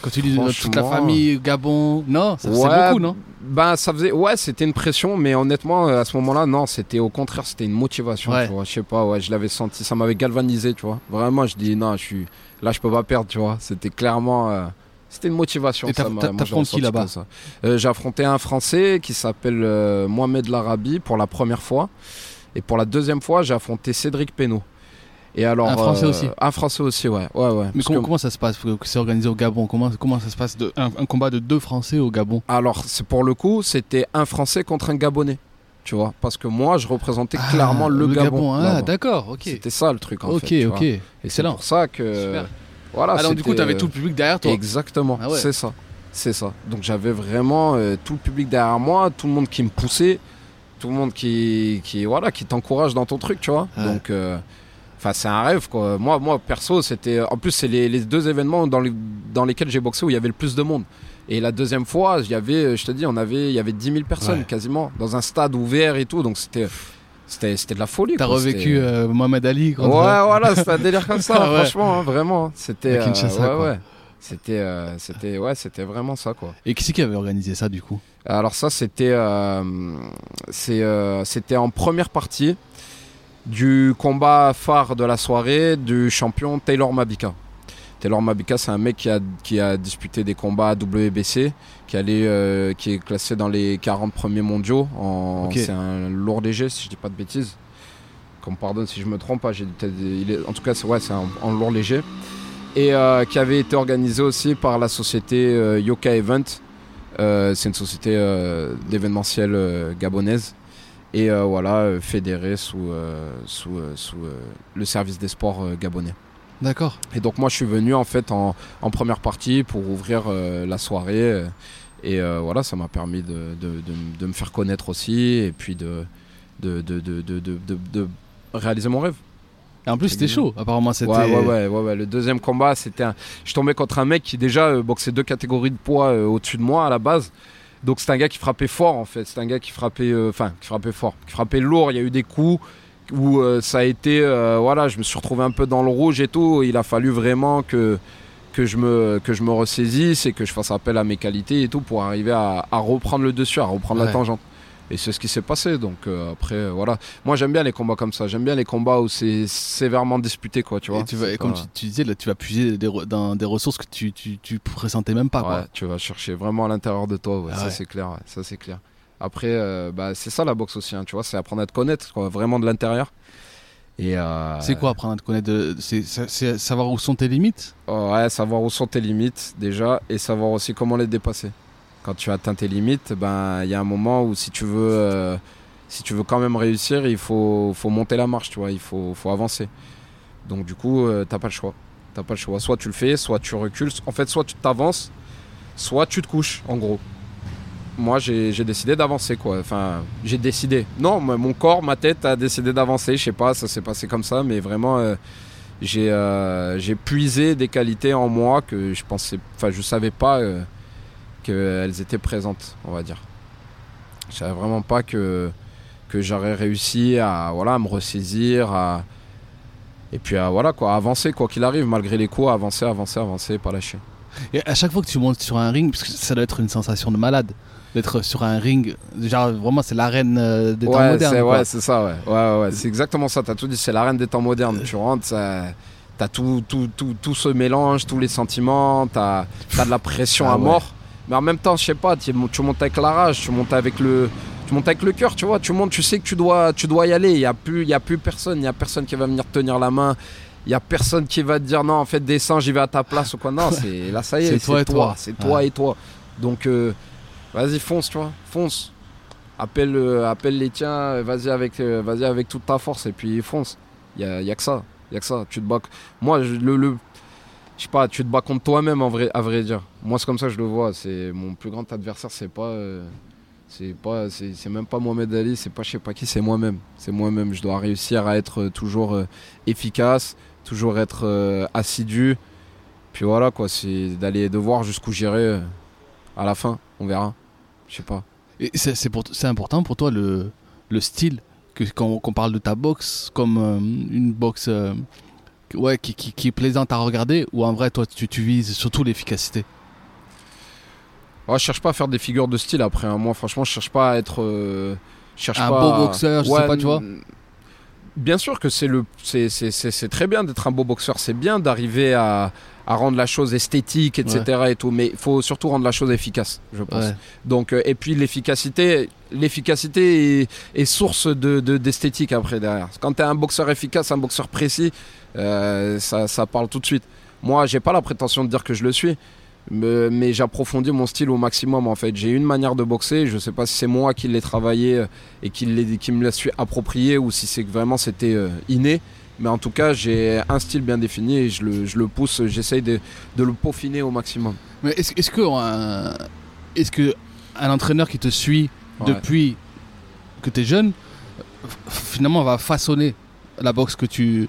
Quand tu dis toute la famille, Gabon, non Ça c'est Ouais, beaucoup, non Ben, ça faisait. Ouais, c'était une pression, mais honnêtement, euh, à ce moment-là, non, c'était au contraire, c'était une motivation. Ouais. Tu vois, je sais pas, ouais, je l'avais senti, ça m'avait galvanisé, tu vois. Vraiment, je dis, non, je suis. Là, je peux pas perdre, tu vois. C'était clairement. euh, C'était une motivation. Et t'affrontes qui là-bas. Euh, J'ai affronté un Français qui s'appelle euh, Mohamed Larabi pour la première fois. Et pour la deuxième fois, j'ai affronté Cédric Pénaud. Et alors, Un Français euh, aussi Un Français aussi, ouais. ouais, ouais. Mais comment, que- comment ça se passe? C'est organisé au Gabon comment, comment ça se passe de, un, un combat de deux Français au Gabon? Alors, c'est pour le coup, c'était un Français contre un Gabonais. Tu vois, parce que moi, je représentais Ah, clairement le, Gabon. Ah, d'accord, ok. C'était ça le truc en Ok, fait. tu ok. vois. Et c'est pour ça que. Super. Voilà. Donc du coup, t'avais euh, tout le public derrière toi. Exactement, Ah ouais. c'est ça. C'est ça. Donc j'avais vraiment euh, tout le public derrière moi, tout le monde qui me poussait, tout le monde qui, qui, voilà, qui t'encourage dans ton truc, tu vois. Donc, euh, enfin, c'est un rêve, quoi. Moi, moi perso, c'était. En plus, c'est les, les deux événements dans, les, dans lesquels j'ai boxé où il y avait le plus de monde. Et la deuxième fois, il y avait, je te dis, on avait, il y avait 10 000 personnes Ouais. quasiment dans un stade ouvert et tout. Donc c'était, c'était, c'était de la folie. T'as revécu C'était- euh, Mohamed Ali Ouais, contre- voilà, c'était un délire comme ça, Ah ouais. franchement, hein, vraiment. C'était. À Kinshasa, euh, ouais, ouais. C'était, euh, c'était, ouais, c'était vraiment ça, quoi. Et qui c'est qui avait organisé ça du coup? Alors ça, c'était, euh, c'est, c'était en première partie du combat phare de la soirée du champion Taylor Mabika. Taylor Mabika, c'est un mec qui a, qui a disputé des combats à WBC, qui, allait, euh, qui est classé dans les 40 premiers mondiaux. En. C'est un lourd léger, si je dis pas de bêtises. Qu'on me pardonne si je me trompe il est- en tout cas, c'est, ouais, en lourd léger. Et euh, qui avait été organisé aussi par la société euh, Yoka Event. C'est une société d'événementiel gabonaise. Et euh, voilà, euh, fédérée sous, euh, sous, sous le service des sports gabonais. D'accord. Et donc moi je suis venu en fait en, en première partie pour ouvrir euh, la soirée. euh, et euh, voilà, ça m'a permis de, de- de- de me faire connaître aussi et puis de, de, de, de, de- de- de- de réaliser mon rêve. Et en plus c'était chaud. Apparemment c'était. Ouais, ouais, ouais, ouais, ouais. Le deuxième combat, c'était un... Je tombais contre un mec qui déjà boxait deux catégories de poids au-dessus de moi à la base. Donc c'est un gars qui frappait fort en fait. C'est un gars qui frappait, euh, enfin, qui frappait fort, qui frappait lourd. Il y a eu des coups où euh, ça a été, euh, voilà, je me suis retrouvé un peu dans le rouge et tout. Il a fallu vraiment que que je me que je me ressaisisse et que je fasse appel à mes qualités et tout pour arriver à, à reprendre le dessus, à reprendre Ouais. la tangente. Et c'est ce qui s'est passé. Donc euh, après, voilà. Moi j'aime bien les combats comme ça. J'aime bien les combats où c'est sévèrement disputé, quoi. Tu vois. et tu vas, C'est et comme tu, tu disais, là, tu vas puiser des, dans des ressources que tu, tu, tu pressentais même pas. Ouais, Quoi. tu vas chercher vraiment à l'intérieur de toi, ouais, Ah ça ouais. c'est clair, ça c'est clair. Après, euh, bah, c'est ça la boxe aussi, hein, tu vois, c'est apprendre à te connaître, quoi, vraiment de l'intérieur. Et euh, C'est quoi apprendre à te connaître C'est savoir où sont tes limites? Ouais, savoir où sont tes limites déjà, et savoir aussi comment les dépasser. Quand tu atteins tes limites, ben il y a un moment où si tu veux, euh, si tu veux quand même réussir, il faut, faut monter la marche, tu vois, il faut, faut avancer. Donc du coup, euh, t'as pas le choix. T'as pas le choix. Soit tu le fais, soit tu recules. En fait, soit tu t'avances, soit tu te couches, en gros. Moi, j'ai décidé d'avancer, quoi. Enfin, j'ai décidé. Non, mon corps, ma tête a décidé d'avancer. Je sais pas, ça s'est passé comme ça, mais vraiment, euh, j'ai euh, puisé des qualités en moi que je pensais, enfin, je savais pas euh, qu'elles étaient présentes, on va dire. Je savais vraiment pas que que j'aurais réussi à voilà à me ressaisir, à et puis à voilà quoi, à avancer quoi qu'il arrive malgré les coups, à avancer, avancer, avancer, pas lâcher. Et à chaque fois que tu montes sur un ring, parce que ça doit être une sensation de malade, d'être sur un ring, genre vraiment c'est l'arène euh, des temps modernes. ouais, c'est ça, ouais. Ouais, ouais, ouais, c'est exactement ça. T'as tout dit, c'est l'arène des temps modernes. Tu rentres, ça- t'as tout, tout, tout, tout ce mélange, tous les sentiments, t'as, t'as de la pression Ah à mort. Mais en même temps, je sais pas, tu, montes avec la rage, tu montes avec le, tu montes avec le cœur, tu vois. Tu montes, tu sais que tu dois, tu dois y aller. Il y a plus, y a plus personne, il y a personne qui va venir te tenir la main. Il y a personne qui va te dire non, en fait, descends, j'y vais à ta place ou quoi. Non, c'est là, ça y est, C'est toi et toi. C'est toi Ouais. et toi. Donc, euh, vas-y, fonce, tu vois, fonce. appelle, euh, appelle les tiens, vas-y avec, euh, avec toute ta force et puis fonce. Il y a, y a que ça, il a que ça. Tu te bats. Moi, le- je sais pas, tu te bats contre toi-même en vrai, à vrai dire. Moi, c'est comme ça que je le vois. C'est mon plus grand adversaire, c'est pas, euh, c'est pas, c'est même pas Mohamed Ali, c'est pas je sais pas qui, c'est moi-même. C'est moi-même. Je dois réussir à être euh, toujours euh, efficace, toujours être assidu. Puis voilà quoi, c'est d'aller de voir jusqu'où j'irai à la fin. On verra. Je sais pas. Et c'est important pour toi le, le style que quand qu'on parle de ta boxe comme une boxe ouais qui, qui, qui est plaisante à regarder ou en vrai toi tu, tu vises surtout l'efficacité? Ouais, je cherche pas à faire des figures de style après. hein. Moi, franchement, je cherche pas à être. euh, je cherche Un pas beau à- boxeur, je sais pas, tu vois. n- Bien sûr que c'est le, c'est, c'est, c'est, c'est très bien d'être un beau boxeur. C'est bien d'arriver à, à rendre la chose esthétique, etc. Et tout. Mais il faut surtout rendre la chose efficace, je pense. Ouais. Donc, euh, et puis l'efficacité, l'efficacité est, est source de, de- d'esthétique après derrière. Quand tu es un boxeur efficace, un boxeur précis, euh, ça, ça parle tout de suite. Moi, j'ai pas la prétention de dire que je le suis, mais, mais j'approfondis mon style au maximum en fait. J'ai une manière de boxer, je sais pas si c'est moi qui l'ai travaillé euh, et qui, me la suis approprié ou si c'est que vraiment c'était euh, inné. Mais en tout cas, j'ai un style bien défini et je le, je le pousse, j'essaye de, de le peaufiner au maximum. Mais est-ce est-ce que est-ce que un entraîneur qui te suit Ouais. depuis que tu es jeune finalement va façonner la boxe que tu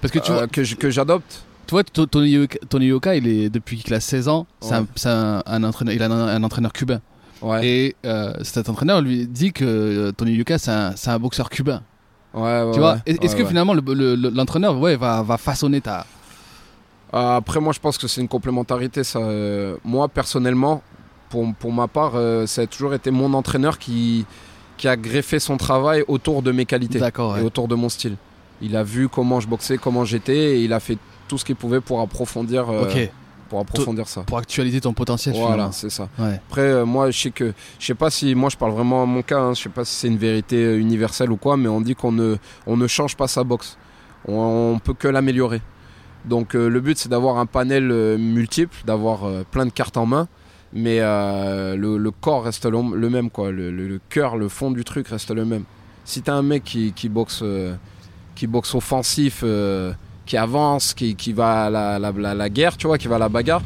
parce que tu Euh, vois que, je- que j'adopte. Tu vois, To- Tony Yoka, il est, depuis qu'il a 16 ans, c'est un, Ouais. c'est un- un entraîneur, il a un, un entraîneur cubain. Ouais. Et euh, cet entraîneur lui dit que euh, Tony Yoka, c'est un, boxeur cubain. Ouais, ouais, tu vois ouais. Est-ce que finalement, le- le- le- l'entraîneur ouais, va, va façonner ta. Euh, Après, moi, je pense que c'est une complémentarité. Ça. Euh, Moi, personnellement, pour, pour ma part, euh, ça a toujours été mon entraîneur qui, qui a greffé son travail autour de mes qualités et autour de mon style. Il a vu comment je boxais, comment j'étais, et il a fait tout ce qu'il pouvait pour approfondir, euh, Ok, pour approfondir ça. pour actualiser ton potentiel Voilà, c'est ça. Ouais. Après, euh, moi, je sais que, je sais pas si, moi, je parle vraiment à mon cas, hein, je sais pas si c'est une vérité euh, universelle ou quoi, mais on dit qu'on ne, on ne change pas sa boxe. On, on peut que l'améliorer. Donc, euh, le but, c'est d'avoir un panel multiple, d'avoir plein de cartes en main, mais euh, le, le corps reste le, le même, quoi. Le, le- le cœur, le fond du truc reste le même. Si t'as un mec qui, qui boxe, euh, qui boxe offensif, euh, qui avance, qui, qui va à la, la- la- la guerre, tu vois, qui va à la bagarre,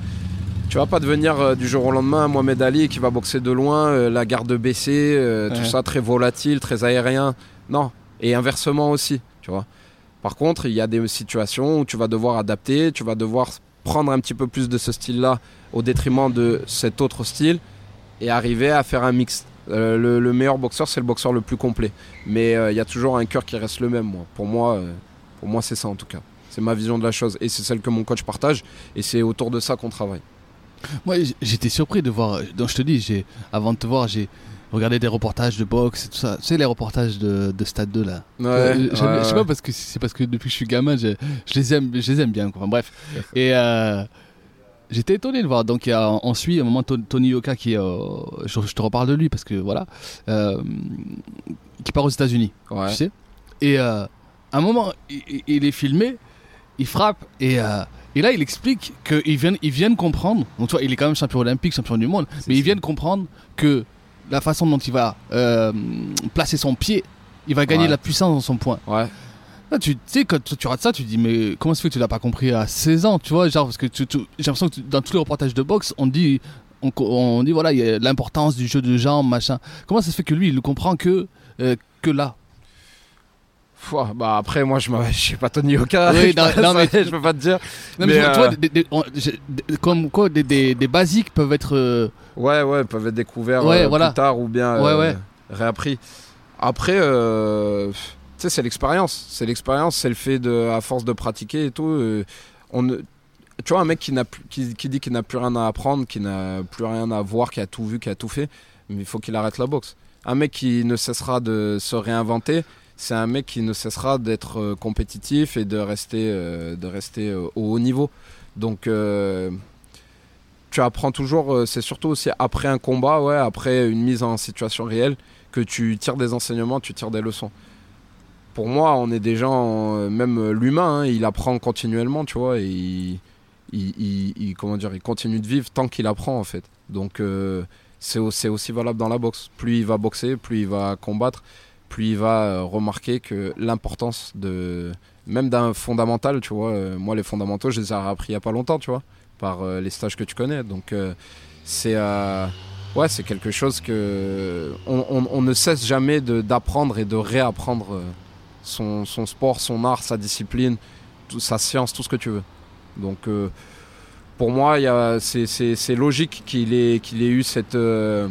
tu vas pas devenir euh, du jour au lendemain Mohamed Ali qui va boxer de loin, euh, la garde baissée, tout ça très volatile, très aérien. Non. Et inversement aussi, tu vois. Par contre, il y a des situations où tu vas devoir adapter, tu vas devoir prendre un petit peu plus de ce style-là au détriment de cet autre style et arriver à faire un mix. Euh, le, le meilleur boxeur, c'est le boxeur le plus complet. Mais euh, il y a toujours un cœur qui reste le même. Moi. Pour moi, euh, pour moi, c'est ça en tout cas. C'est ma vision de la chose et c'est celle que mon coach partage et c'est autour de ça qu'on travaille. Moi, j'étais surpris de voir. Donc, je te dis, j'ai, avant de te voir, j'ai regardé des reportages de boxe et tout ça. Tu sais, les reportages de, de Stade 2 là. Ouais, Euh, ouais, je, sais ouais. pas parce que c'est parce que depuis que je suis gamin, je, je les aime, je les aime bien. Quoi. Enfin, bref. Et euh, j'étais étonné de voir. Donc il y a, on suit à un moment To- Tony Yoka qui, est, euh, je, je te reparle de lui parce que voilà, euh, qui part aux États-Unis, Ouais. tu sais. Et euh, à un moment, il, est filmé, il frappe et et là, il explique qu'ils viennent, ils viennent comprendre. Donc, tu vois, il est quand même champion olympique, champion du monde, mais ils ça. viennent comprendre que la façon dont il va placer son pied, il va gagner Ouais. la puissance dans son point. Ouais. Là, tu sais, quand tu, tu rates ça, tu te dis, mais comment ça fait que tu l'as pas compris à 16 ans, tu vois Genre, parce que tu- tu- j'ai l'impression que dans tous les reportages de boxe, on dit, on, dit, voilà, il y a l'importance du jeu de jambes, machin. Comment ça se fait que lui, il le comprend que, euh, que là? Bah après moi je je suis pas Tony Yoka. Oui, je, non, mais- je peux pas te dire. Non, mais euh, des- on- comme quoi, des, des- basiques peuvent être. euh, Ouais ouais, peuvent être découverts Ouais, euh, voilà. plus tard ou bien Ouais, ouais. réappris. Après, c'est l'expérience, c'est l'expérience, c'est le fait de à force de pratiquer et tout. euh, on tu vois un mec qui n'a qui, qui dit qu'il n'a plus rien à apprendre, qui n'a plus rien à voir, qui a tout vu, qui a tout fait, mais il faut qu'il arrête la boxe. Un mec qui ne cessera de se réinventer, c'est un mec qui ne cessera d'être euh, compétitif et de rester, euh, de rester au haut niveau. Donc, tu apprends toujours, c'est surtout aussi après un combat, ouais, après une mise en situation réelle, que tu tires des enseignements, tu tires des leçons. Pour moi, on est des gens, euh, même l'humain, hein, il apprend continuellement, tu vois, et il, comment dire, il continue de vivre tant qu'il apprend, en fait. Donc, euh, c'est au- c'est aussi valable dans la boxe. Plus il va boxer, plus il va combattre, plus il va euh, remarquer que l'importance de même d'un fondamental, tu vois. moi, les fondamentaux, je les ai appris il y a pas longtemps, tu vois, par les stages que tu connais. Donc, c'est ouais, c'est quelque chose que on, ne cesse jamais d'apprendre et de réapprendre son, son sport, son art, sa discipline, tout- sa science, tout ce que tu veux. Donc, euh, pour moi, c'est- logique qu'il ait, qu'il ait eu cette, euh,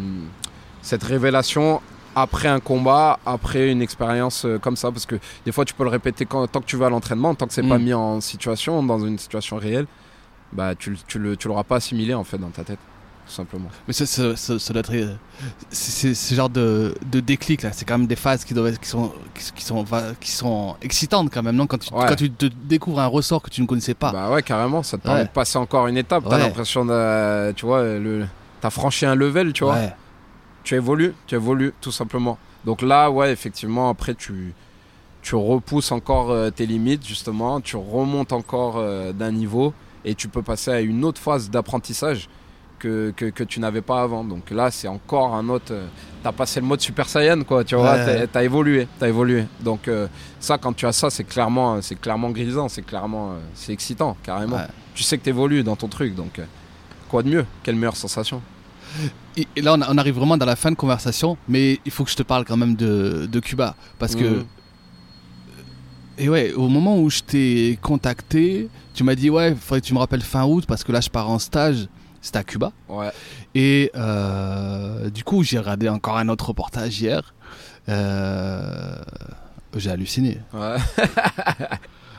cette révélation après un combat, après une expérience euh, comme ça. Parce que des fois, tu peux le répéter quand, tant que tu vas à l'entraînement, tant que c'est Mm. pas mis en situation, dans une situation réelle, bah, tu, tu l'auras pas assimilé en fait dans ta tête, tout simplement. Mais doit être. euh, ce genre de, de déclic là. C'est quand même des phases qui, doivent être- qui, sont, qui, qui sont, va- qui sont excitantes quand même, non? Quand tu, Ouais. quand tu te découvres un ressort que tu ne connaissais pas. Bah ouais, carrément, ça te permet Ouais. de passer encore une étape. T'as Ouais. l'impression de. Tu vois, le, t'as franchi un level, tu vois. Tu évolues, tu évolues tout simplement. Donc là, ouais, effectivement, après, tu, tu repousses encore euh, tes limites, justement, tu remontes encore euh, d'un niveau et tu peux passer à une autre phase d'apprentissage que, que, que tu n'avais pas avant. Donc là, c'est encore un autre. euh, t'as passé le mode Super Saiyan, quoi, tu vois, Ouais. t'as, évolué, t'as évolué. Donc euh, ça, quand tu as ça, c'est clairement, c'est clairement grisant, c'est clairement, euh, c'est excitant, carrément. Ouais. Tu sais que t'évolues dans ton truc, donc euh, quoi de mieux? Quelle meilleure sensation? Et, et là, on, on arrive vraiment dans la fin de conversation, mais il faut que je te parle quand même de, de Cuba. Parce que. Mhm. Et ouais, au moment où je t'ai contacté, tu m'as dit, ouais, il faudrait que tu me rappelles fin août parce que là, je pars en stage. C'était à Cuba. Ouais. Et euh, du coup, j'ai regardé encore un autre reportage hier. Euh, j'ai halluciné. Ouais.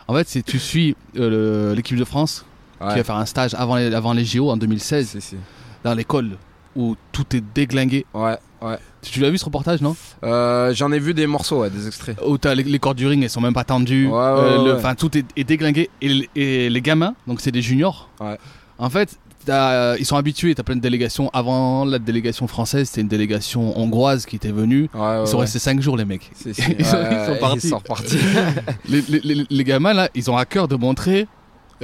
En fait, c'est tu suis euh, l'équipe de France qui va faire un stage avant les, avant les JO en 2016 Si, si. dans l'école où tout est déglingué. Ouais, ouais. Tu, tu l'as vu ce reportage, non? Euh, J'en ai vu des morceaux, ouais, des extraits. Où t'as les, les cordes du ring, elles sont même pas tendues. Ouais, ouais, ouais. Enfin, tout est, est déglingué. Et, et les gamins, donc c'est des juniors. Ouais. En fait, t'as- ils sont habitués. T'as plein de délégations. Avant la délégation française, c'était une délégation hongroise qui était venue. Ouais, ouais, Ils sont ouais. restés 5 jours, les mecs. Si, si. Ils sont- ils partis. Ils sont repartis. les, les- les- les gamins, là, ils ont à cœur de montrer.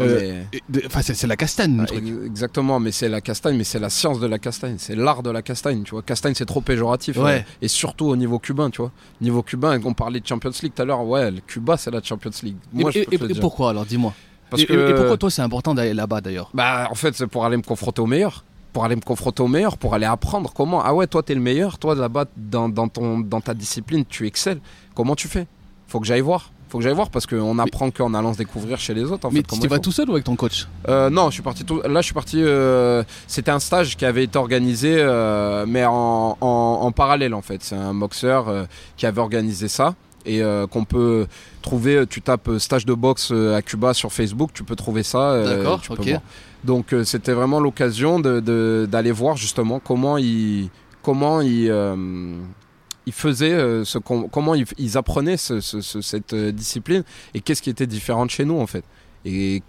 euh, Mais- c'est la castagne, le Ouais, truc. ex- Exactement, mais c'est la castagne, mais c'est la science de la castagne, c'est l'art de la castagne, tu vois. Castagne, c'est trop péjoratif, et surtout au niveau cubain, tu vois. Niveau cubain, on parlait de Champions League tout à l'heure, ouais, le Cuba, c'est la Champions League. Moi, et, je et- peux te et- le et dire. pourquoi alors Dis-moi. Parce et, que, et- et pourquoi toi c'est important d'aller là-bas d'ailleurs Bah, en fait, c'est pour aller me confronter au meilleur. Pour aller me confronter au meilleur, pour aller apprendre comment. Ah ouais, toi, t'es le meilleur. Toi, là-bas, dans, dans, ton, dans ta discipline, tu excelles. Comment tu fais? Faut que j'aille voir. Faut que j'aille voir parce qu'on apprend qu'en allant se découvrir chez les autres. En Mais tu vas tout seul ou avec ton coach? Euh, non, je suis parti tout. Là, je suis parti. euh, C'était un stage qui avait été organisé, euh, mais en, en- en parallèle en fait. C'est un boxeur qui avait organisé ça et euh, qu'on peut trouver. Tu tapes euh, stage de boxe euh, à Cuba sur Facebook, tu peux trouver ça. euh, D'accord, ok. Donc euh, c'était vraiment l'occasion de- de- d'aller voir justement comment ils comment ils euh, ils faisaient euh, ce comment ils, ils apprenaient ce- ce- ce- cette euh, discipline et qu'est-ce qui était différent de chez nous en fait et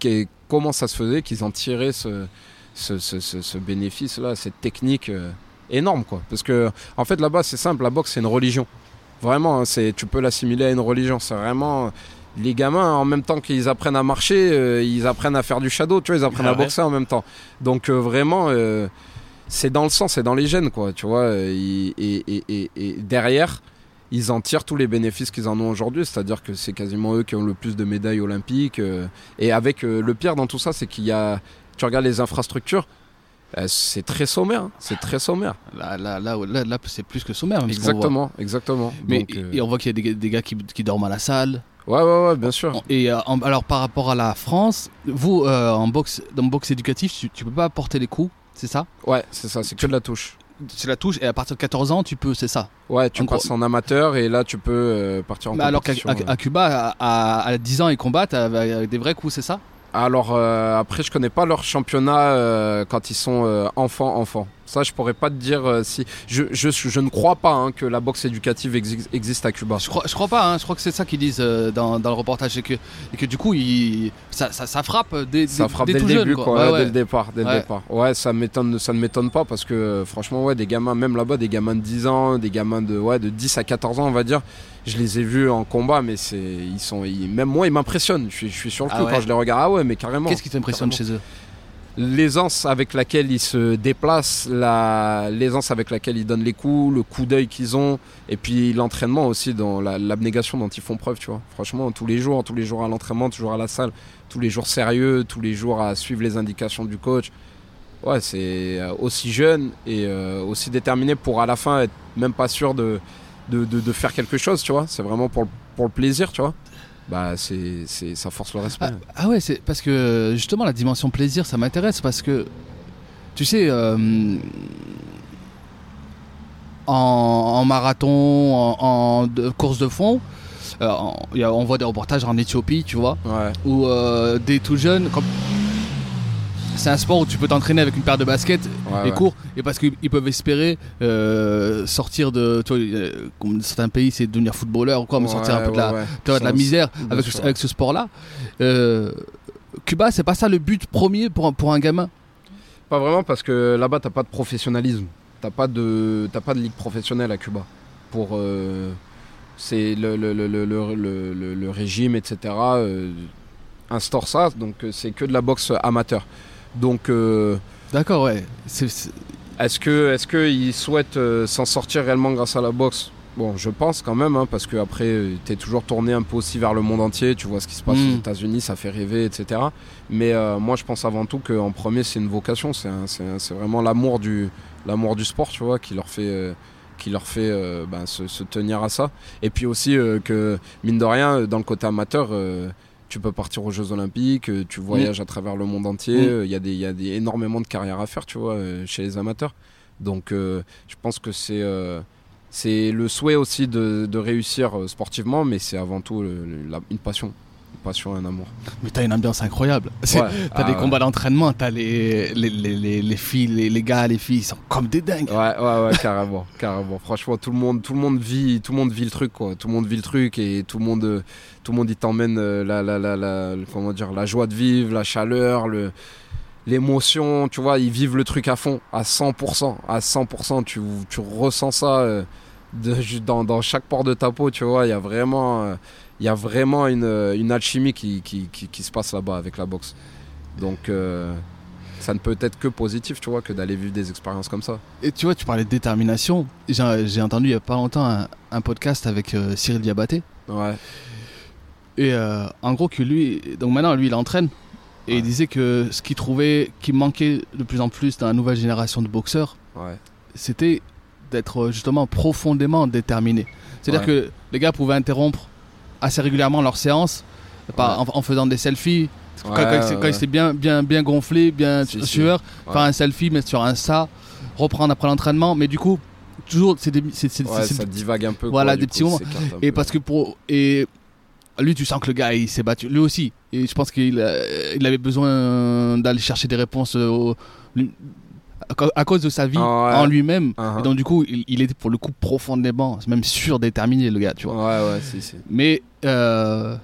comment ça se faisait qu'ils en tiraient ce, ce, ce- ce- ce bénéfice-là, cette technique euh, énorme, quoi. Parce que, en fait, là-bas, c'est simple, la boxe, c'est une religion. Vraiment, hein, c'est, tu peux l'assimiler à une religion. C'est vraiment. Les gamins, en même temps qu'ils apprennent à marcher, euh, ils apprennent à faire du shadow, tu vois, ils apprennent Ah à ouais. boxer en même temps. Donc, euh, vraiment, euh, c'est dans le sang, c'est dans les gènes, quoi, tu vois. euh, Et, et- et- et- et derrière, ils en tirent tous les bénéfices qu'ils en ont aujourd'hui, c'est-à-dire que c'est quasiment eux qui ont le plus de médailles olympiques. euh, et avec euh, le pire dans tout ça, c'est qu'il y a, tu regardes les infrastructures, euh, c'est très sommaire, hein, c'est très sommaire. Là, là, là, là, là, c'est plus que sommaire. même. Exactement, exactement. Mais Donc, euh, et on voit qu'il y a des, gars- des gars qui, qui dorment à la salle. ouais, ouais, ouais, bien sûr. Et euh, alors par rapport à la France, vous euh, en boxe, dans boxe éducatif, tu, tu peux pas porter les coups, c'est ça? Ouais, c'est ça, c'est que de la touche. C'est la touche et à partir de 14 ans, tu peux, c'est ça? Ouais, tu En gros- passes en amateur et là tu peux euh, partir en Mais alors qu'à Cuba, à, à- à 10 ans, ils combattent avec des vrais coups, c'est ça? Alors euh, après, je connais pas leur championnat euh, quand ils sont euh, enfants, enfants. Ça, je pourrais pas te dire euh, si. Je, je, je ne crois pas hein, que la boxe éducative exi- existe à Cuba. Je crois, je crois pas, hein, je crois que c'est ça qu'ils disent euh, dans, dans le reportage et que, et que du coup, il, ça, ça, ça frappe dès, Ça dès- frappe dès dès, le tout jeune, début, quoi. quoi, Ouais, ouais, ouais. dès le départ, dès Ouais. le départ. Ouais, ça m'étonne, ça ne m'étonne pas parce que euh, franchement, ouais, des gamins, même là-bas, des gamins de 10 ans, des gamins de, ouais, de 10 à 14 ans, on va dire. Je les ai vus en combat, mais c'est, ils sont, ils- même moi, ils m'impressionnent. Je suis, je suis sur le Ah coup quand je les regarde. Ah ouais, mais carrément. Qu'est-ce qui t'impressionne chez eux? L'aisance avec laquelle ils se déplacent, la- l'aisance avec laquelle ils donnent les coups, le coup d'œil qu'ils ont, et puis l'entraînement aussi, dans la- l'abnégation dont ils font preuve, tu vois. Franchement, tous les jours, tous les jours à l'entraînement, toujours à la salle, tous les jours sérieux, tous les jours à suivre les indications du coach. Ouais, c'est euh, aussi jeune et euh, aussi déterminé pour à la fin être même pas sûr de, de, faire quelque chose, tu vois. C'est vraiment pour pour le plaisir, tu vois. Bah, c'est, c'est, ça force le respect. Ah, ah ouais, c'est parce que justement la dimension plaisir, ça m'intéresse parce que tu sais, euh, en, en marathon, en, en de- course de fond, euh, y a- on voit des reportages en Éthiopie, tu vois, Ouais, où euh, dès tout jeune, comme c'est un sport où tu peux t'entraîner avec une paire de baskets ouais, et ouais. cours, et parce qu'ils ils peuvent espérer euh, sortir de, tu vois, euh, comme certains pays, c'est devenir footballeur ou quoi, mais sortir un peu de la, tu vois, de misère avec, ce, avec ce sport-là. Euh, Cuba, c'est pas ça le but premier pour un, pour un gamin? Pas vraiment parce que là-bas t'as pas de professionnalisme, t'as pas de t'as pas de ligue professionnelle à Cuba. Pour euh, c'est le, le, le, le, le, régime etc instaure ça donc c'est que de la boxe amateur. Donc euh, D'accord, ouais. Est-ce que est-ce que ils souhaitent euh, s'en sortir réellement grâce à la boxe? Bon, je pense quand même, hein, parce que après, euh, t'es toujours tourné un peu aussi vers le monde entier. Tu vois ce qui se passe Mm. aux États-Unis, ça fait rêver, etc. Mais euh, moi, je pense avant tout qu'en premier, c'est une vocation. C'est vraiment l'amour du l'amour du sport, tu vois, qui leur fait qui leur fait ben, se, se tenir à ça. Et puis aussi que mine de rien, dans le côté amateur. Tu peux partir aux Jeux Olympiques, euh, tu voyages à travers le monde entier. Euh, Il y a, des, il y a des, énormément de carrières à faire, tu vois, euh, chez les amateurs. Donc, euh, je pense que c'est euh, c'est le souhait aussi de, de réussir sportivement, mais c'est avant tout le- le- la- une passion. Passion et un amour. Mais t'as une ambiance incroyable. Ouais. T'as Ah, des ouais. combats d'entraînement, t'as les, les, les, les, les filles, les, les gars, les filles, ils sont comme des dingues. Ouais, ouais, ouais, carrément, carrément. Franchement, tout le monde, tout le monde vit, tout le monde vit le truc, quoi. Tout le monde vit le truc et tout le monde, tout le monde, il t'emmène euh, la, la, la, la, comment dire, la joie de vivre, la chaleur, le, l'émotion. Tu vois, ils vivent le truc à fond, à 100%, à 100%. Tu, tu ressens ça euh, de, dans, dans chaque port de ta peau. Tu vois, il y a vraiment, euh, il y a vraiment une, euh, une alchimie qui, qui, qui, qui se passe là-bas avec la boxe. Donc. euh, ça ne peut être que positif, tu vois, que d'aller vivre des expériences comme ça. Et tu vois, tu parlais de détermination. J'ai entendu il y a pas longtemps un, un podcast avec euh, Cyril Diabaté. Ouais. Et euh, en gros, que lui, donc maintenant, lui, il entraîne. Et Ouais. il disait que ce qu'il trouvait qui manquait de plus en plus dans la nouvelle génération de boxeurs, Ouais. c'était d'être justement profondément déterminé. C'est-à-dire Ouais. que les gars pouvaient interrompre assez régulièrement leur séance par- en, en faisant des selfies. Quand, quand quand ils étaient bien, bien, bien gonflés, bien Si, sueur, faire un selfie, mettre sur un ça, reprendre après l'entraînement. Mais du coup, toujours, c'est des, Ouais, ça divague un peu. Voilà, quoi, des petits moments. et peu. parce que pour et lui, tu sens que le gars, il s'est battu, lui aussi. Et je pense qu'il euh, il avait besoin d'aller chercher des réponses euh, au- à ca- à cause de sa vie ouais. en lui-même. Uh-huh. Et donc du coup, il, il était pour le coup profondément, même surdéterminé le gars, tu vois. Ouais, ouais, si, si. Mais euh,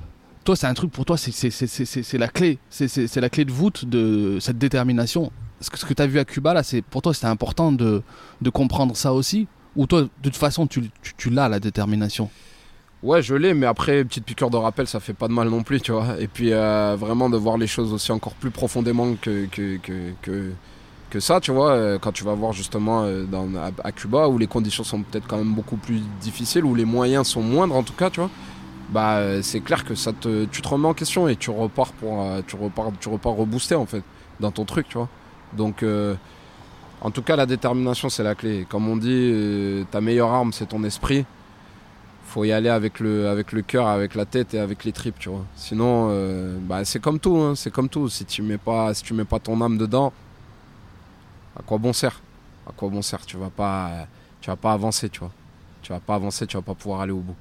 toi, c'est un truc pour toi, c'est- la clé. C'est- la clé de voûte de cette détermination. Ce que, tu as vu à Cuba, là, pour toi, c'était important de, de comprendre ça aussi? Ou toi, de toute façon, tu, tu, tu l'as, la détermination? Ouais, je l'ai, mais après, petite piqûre de rappel, ça fait pas de mal non plus, tu vois. Et puis, euh, vraiment, de voir les choses aussi encore plus profondément que, que, que, que, que ça, tu vois. euh, Quand tu vas voir justement euh, à, Cuba, où les conditions sont peut-être quand même beaucoup plus difficiles, où les moyens sont moindres en tout cas, tu vois. Bah, euh, c'est clair que ça te, tu te remets en question et tu repars pour, tu repars, tu repars reboosté en fait dans ton truc, tu vois. Donc, en tout cas, la détermination, c'est la clé. Comme on dit, ta meilleure arme, c'est ton esprit faut y aller avec le, avec le cœur, avec la tête et avec les tripes, tu vois. Sinon, bah, c'est comme tout, hein, c'est comme tout. Si tu mets pas, si tu mets pas ton âme dedans, à quoi bon sert? À quoi bon sert? Tu vas pas, tu vas pas avancer, tu vois. Tu vas pas avancer, tu vas pas pouvoir aller au bout,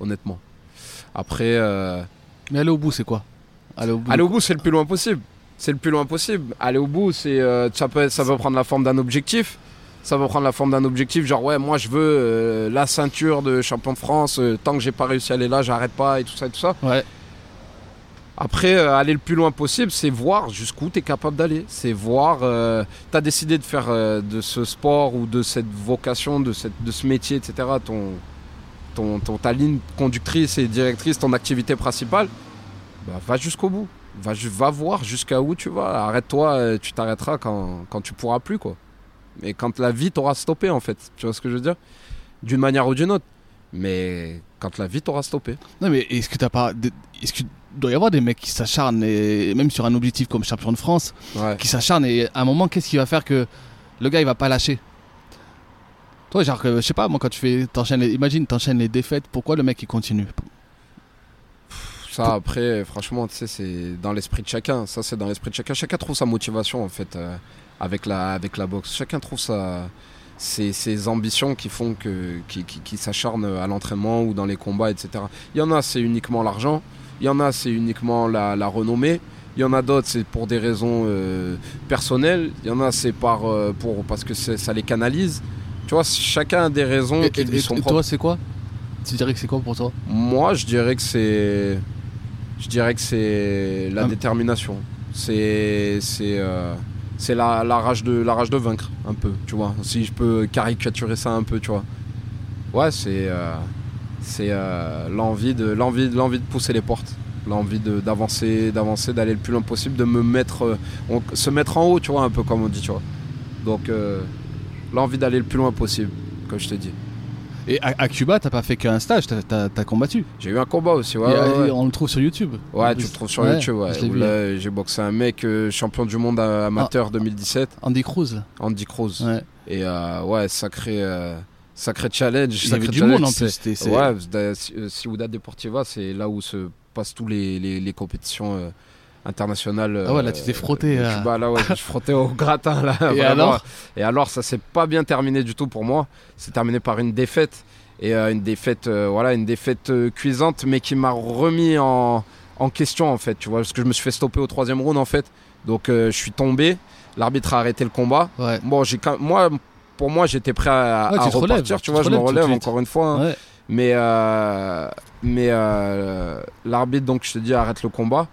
honnêtement. Après, euh, Mais aller au bout, c'est quoi? Aller au bout. aller au bout, c'est le plus loin possible. C'est le plus loin possible. Aller au bout, c'est, euh, ça peut, ça peut prendre la forme d'un objectif. Ça va prendre la forme d'un objectif, genre ouais, moi je veux euh, la ceinture de champion de France. tant que j'ai pas réussi à aller là, j'arrête pas et tout ça et tout ça. Ouais. Après, euh, aller le plus loin possible, c'est voir jusqu'où tu es capable d'aller. C'est voir, euh, tu as décidé de faire euh, de ce sport ou de cette vocation, de, cette, de ce métier, etc., ton, ton, ta ligne conductrice et directrice, ton activité principale, bah, va jusqu'au bout. Va, va voir jusqu'à où tu vas. Arrête-toi, euh, tu t'arrêteras quand, quand tu pourras plus, quoi. Mais quand la vie t'aura stoppé, en fait. Tu vois ce que je veux dire? D'une manière ou d'une autre. Mais quand la vie t'aura stoppé. Non, mais est-ce que t'as pas. Est-ce qu'il doit y avoir des mecs qui s'acharnent, et même sur un objectif comme champion de France, Ouais. qui s'acharnent et à un moment, qu'est-ce qui va faire que le gars il va pas lâcher? Toi, genre, je sais pas, moi quand tu fais. T'enchaînes imagine, t'enchaînes les défaites, pourquoi le mec il continue? Ça, après, franchement, tu sais, c'est dans l'esprit de chacun. Ça, c'est dans l'esprit de chacun. Chacun trouve sa motivation, en fait, euh, avec, la, avec la boxe. Chacun trouve sa, ses, ses ambitions qui font que, qui, qui, qui s'acharnent à l'entraînement ou dans les combats, etc. Il y en a, c'est uniquement l'argent. Il y en a, c'est uniquement la, la renommée. Il y en a d'autres, c'est pour des raisons euh, personnelles. Il y en a, c'est par, euh, pour, parce que ça les canalise. Tu vois, chacun a des raisons Et, qui et- lui sont et propres. toi, c'est quoi? Tu dirais que c'est quoi pour toi? Moi, je dirais que c'est, je dirais que c'est la Ah. détermination. C'est, c'est, euh, c'est la, la rage de, la rage de vaincre un peu, tu vois. Si je peux caricaturer ça un peu, tu vois. Ouais, c'est, c'est euh, l'envie de, l'envie, l'envie de pousser les portes, l'envie de, d'avancer, d'avancer, d'aller le plus loin possible, de me mettre, euh, on- se mettre en haut, tu vois, un peu comme on dit, tu vois. Donc, euh, l'envie d'aller le plus loin possible, comme je te dis. Et à, à Cuba, t'as pas fait qu'un stage, t'as- t'as t'as combattu. J'ai eu un combat aussi, ouais. Et, ouais, ouais. On le trouve sur YouTube. Ouais, tu le trouves sur Ouais, YouTube. Ouais. je l'ai Où vu. là, j'ai boxé un mec champion du monde amateur 2017, Andy Cruz. là. Andy Cruz. Ouais. Et ouais, sacré, sacré challenge. Il y avait sacré du challenge, monde en plus. c'était- c'est- Ouais, da- Ci- euh, Ciudad Deportiva, c'est là où se passent tous les, les, les compétitions euh, internationales. Ah ouais, euh, là, tu t'es frotté, là. Cuba. là, ouais, je frottais au gratin. Là, Et vraiment. alors Et alors, ça s'est pas bien terminé du tout pour moi. C'est terminé par une défaite. Et euh, une défaite, euh, voilà, une défaite euh, cuisante, mais qui m'a remis en, en question, en fait. Tu vois, parce que je me suis fait stopper au troisième round, en fait. Donc, euh, je suis tombé. L'arbitre a arrêté le combat. Ouais. Bon, j'ai moi, pour moi, j'étais prêt à, Ouais, repartir. relèves, tu vois, je me relève encore une fois. hein. Ouais. Mais, euh, mais euh, l'arbitre, donc, je te dis, arrête le combat.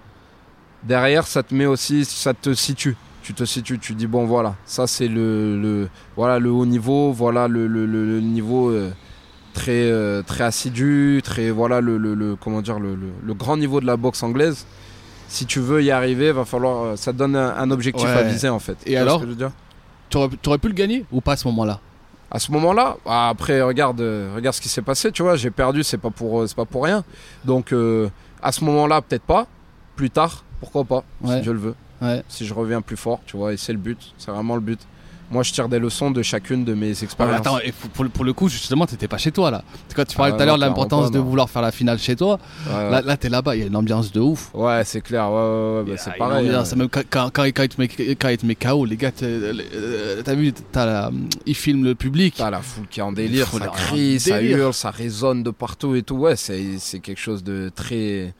Derrière, ça te met aussi, ça te situe. Tu te situes, tu dis, bon, voilà, ça, c'est le, le, voilà, le haut niveau, voilà le, le, le- le niveau euh, très, très assidu, très, voilà, le, comment dire, le, grand niveau de la boxe anglaise. Si tu veux y arriver, va falloir, ça te donne un, un objectif Ouais. à viser, en fait. Et alors ce que je veux dire? T'aurais t'aurais pu le gagner ou pas à ce moment-là? À ce moment-là, ah, après regarde, euh, regarde ce qui s'est passé, tu vois, j'ai perdu, c'est pas pour, euh, pas pour rien. Donc euh, à ce moment-là, peut-être pas. Plus tard, pourquoi pas, Ouais. si je le veux, Ouais. si je reviens plus fort, tu vois, et c'est le but, c'est vraiment le but. Moi, je tire des leçons de chacune de mes expériences. attends, et pour, pour le- coup, justement, t'étais pas chez toi là. Quand tu parlais Ah, tout à l'heure de l'importance de vouloir faire la finale chez toi, Ouais, là, là t'es là-bas, il y a une ambiance de ouf. Ouais, c'est clair, ouais, ouais, ouais, bah, c'est pareil. ambiance, hein. même quand, quand, quand, quand il te met, quand il te met KO, les gars, euh, t'as vu, t'as la- ils filment le public. T'as la foule qui est en délire, ça crie, ça hurle, ça résonne de partout et tout. Ouais, c'est quelque chose de très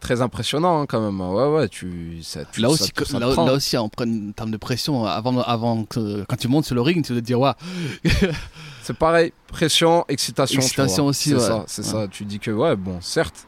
très impressionnant hein, quand même. Ouais, ouais, tu, ça, tu- Là ça- aussi, ça là, prend. là aussi, en, termes de pression, avant, avant que- quand tu montes sur le ring, tu dois te dire, ouais, C'est pareil, pression, excitation. tu Excitation vois. aussi, C'est ouais. ça, c'est Ouais. ça. Tu dis que, ouais, bon, certes.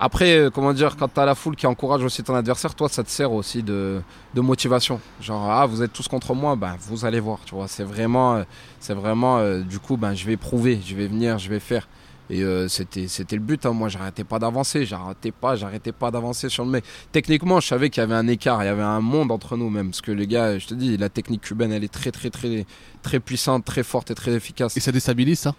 Après, euh, comment dire, quand t'as la foule qui encourage aussi ton adversaire, toi, ça te sert aussi de, de motivation. Genre, ah, vous êtes tous contre moi, ben, vous allez voir, tu vois. C'est vraiment, euh, c'est vraiment, euh, du coup, ben, je vais prouver, je vais venir, je vais faire. Et euh, c'était, c'était le but. hein. Moi, j'arrêtais pas d'avancer, j'arrêtais pas, j'arrêtais pas d'avancer sur le mec. Techniquement, je savais qu'il y avait un écart, il y avait un monde entre nous même. Parce que les gars, je te dis, la technique cubaine, elle est très, très, très, très puissante, très forte et très efficace. et ça déstabilise ça?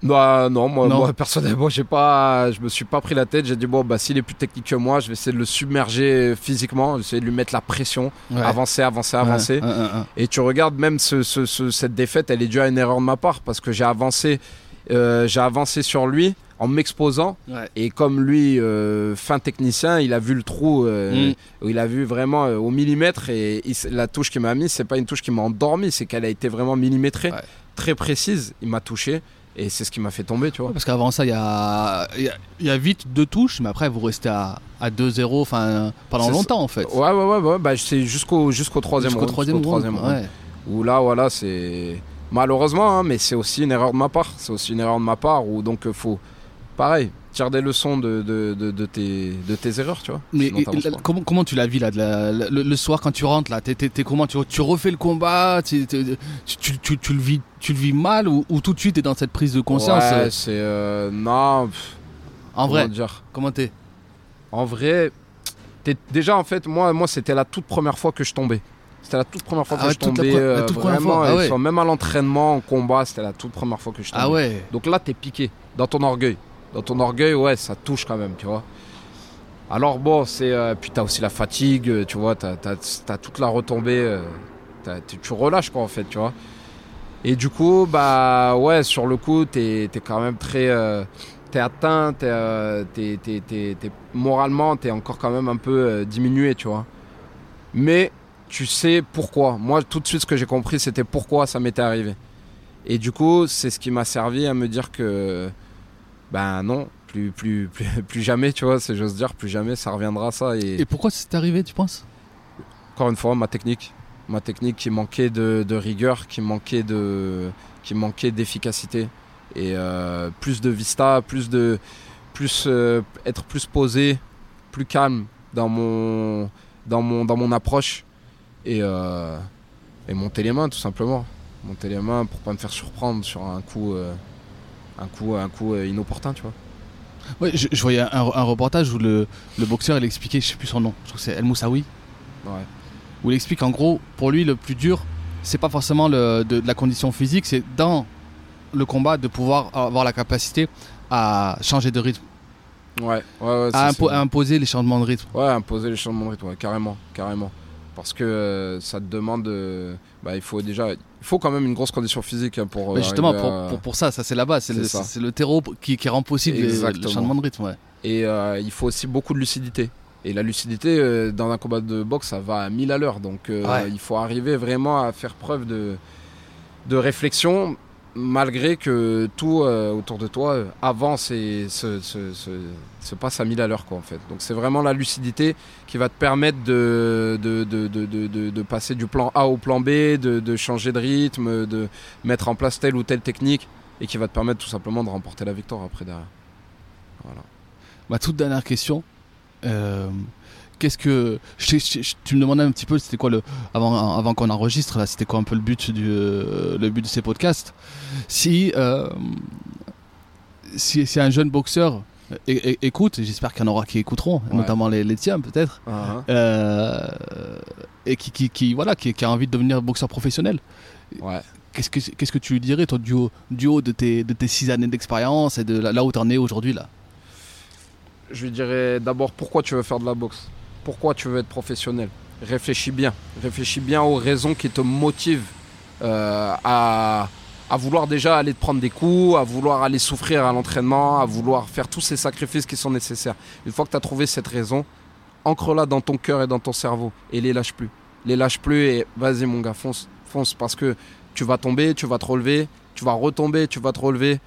Bah non, moi, Non. moi personnellement, j'ai pas, je me suis pas pris la tête. J'ai dit bon, bah s'il est plus technique que moi, je vais essayer de le submerger physiquement, je vais essayer de lui mettre la pression, Ouais. avancer, avancer, Ouais, avancer. Et tu regardes même ce, ce- ce- cette défaite, elle est due à une erreur de ma part parce que j'ai avancé, j'ai avancé sur lui en m'exposant Ouais. et comme lui, euh, fin technicien, il a vu le trou, euh, Mm. il a vu vraiment euh, au millimètre et il la touche qu'il m'a mis, c'est pas une touche qui m'a endormi, c'est qu'elle a été vraiment millimétrée, Ouais. très précise. Il m'a touché et c'est ce qui m'a fait tomber, tu vois. Ouais, Parce qu'avant ça, il y a, il y, a, il y a vite deux touches, mais après, vous restez à, à 2-0 enfin, pendant longtemps, en fait. Ouais, ouais, ouais, ouais, bah, c'est jusqu'au jusqu'au troisième Jusqu'au round. troisième jusqu'au round. troisième round. ouais. Où là, voilà, c'est. Malheureusement, hein, mais c'est aussi une erreur de ma part. C'est aussi une erreur de ma part où donc euh, faut. Pareil, tire des leçons de, de, de, de tes, de tes erreurs, tu vois. Mais et- comment, comment tu la vis là, de la- le, le soir quand tu rentres là t'es- t'es comment tu, tu refais le combat tu, tu, tu, tu le vis, tu le vis mal ou, ou tout de suite t'es dans cette prise de conscience Ouais, euh, c'est. euh, non, pff, En vrai, dire? comment t'es? En vrai, déjà en fait, moi, moi c'était la toute première fois que je tombais. C'était la toute première fois Ah que ouais, je la tombais. la toute vraiment, ah ouais. même à l'entraînement, en combat, c'était la toute première fois que je tombais. Ah ouais. Donc là, t'es piqué dans ton orgueil. Dans ton orgueil, ouais, ça touche quand même, tu vois. Alors bon, c'est euh, puis t'as aussi la fatigue, euh, tu vois, t'as as, toute la retombée, euh, tu, tu relâches quoi en fait, tu vois. Et du coup, bah ouais, sur le coup, t'es es quand même très, euh, t'es atteint, t'es euh, t'es- t'es- t'es- t'es- moralement, t'es encore quand même un peu diminué, tu vois. Mais tu sais pourquoi. Moi, tout de suite, ce que j'ai compris, c'était pourquoi ça m'était arrivé. Et du coup, c'est ce qui m'a servi à me dire que, ben non, plus, plus, plus, plus jamais, tu vois, c'est j'ose dire, plus jamais ça reviendra ça. Et, Et pourquoi c'est arrivé, tu penses? Encore une fois, ma technique, ma technique qui manquait de, de rigueur, qui manquait de, qui manquait d'efficacité et euh, plus de vista, plus de, plus euh, être plus posé, plus calme dans mon, dans mon, dans mon approche et, euh, et monter les mains tout simplement, monter les mains pour pas me faire surprendre sur un coup, euh, un coup, un coup euh, inopportun, tu vois. Ouais, je, je voyais un, un reportage où le, le boxeur il expliquait, je sais plus son nom, je crois que c'est El Moussaoui, Ouais. où il explique en gros, pour lui le plus dur, c'est pas forcément le, de, de la condition physique, c'est dans le combat de pouvoir avoir la capacité à changer de rythme, Ouais, ouais, ouais, à, impo- à imposer les changements de rythme. Ouais, imposer les changements de rythme, ouais, carrément, carrément. Parce que euh, ça te demande, euh, bah, il faut déjà, il faut quand même une grosse condition physique hein, pour. euh, Mais justement, pour, à- pour, pour ça, ça c'est la base, c'est le, ça. c'est le terreau qui, qui rend possible le changement de rythme. Ouais. Et euh, il faut aussi beaucoup de lucidité. Et la lucidité dans un combat de boxe, ça va à 1000 à l'heure. Donc Ouais. il faut arriver vraiment à faire preuve de, de réflexion, malgré que tout euh, autour de toi euh, avance et se, se- se- se passe à 1000 à l'heure. quoi, En fait. Donc c'est vraiment la lucidité qui va te permettre de, passer du plan A au plan B, de, changer de rythme, de mettre en place telle ou telle technique, et qui va te permettre tout simplement de remporter la victoire après derrière. Ma toute dernière question. euh, Qu'est-ce que je t'ai- je t'ai- je- tu me demandais un petit peu c'était quoi le avant avant qu'on enregistre là c'était quoi un peu le but du euh, le but de ces podcasts? Si euh, si, si un jeune boxeur écoute j'espère qu'il y en aura qui écouteront Ouais. notamment les, les tiens peut-être euh, et qui, qui, qui voilà qui, qui a envie de devenir boxeur professionnel. Ouais. qu'est-ce que qu'est-ce que tu lui dirais toi du haut, du haut de tes de tes six années d'expérience et de là, là où tu en es aujourd'hui là? Je lui dirais d'abord pourquoi tu veux faire de la boxe? Pourquoi tu veux être professionnel Réfléchis bien. Réfléchis bien aux raisons qui te motivent euh, à, à vouloir déjà aller te prendre des coups, à vouloir aller souffrir à l'entraînement, à vouloir faire tous ces sacrifices qui sont nécessaires. Une fois que tu as trouvé cette raison, ancre-la dans ton cœur et dans ton cerveau et les lâche plus. Les lâche plus et vas-y mon gars, fonce, fonce parce que tu vas tomber, tu vas te relever, tu vas retomber, tu vas te relever.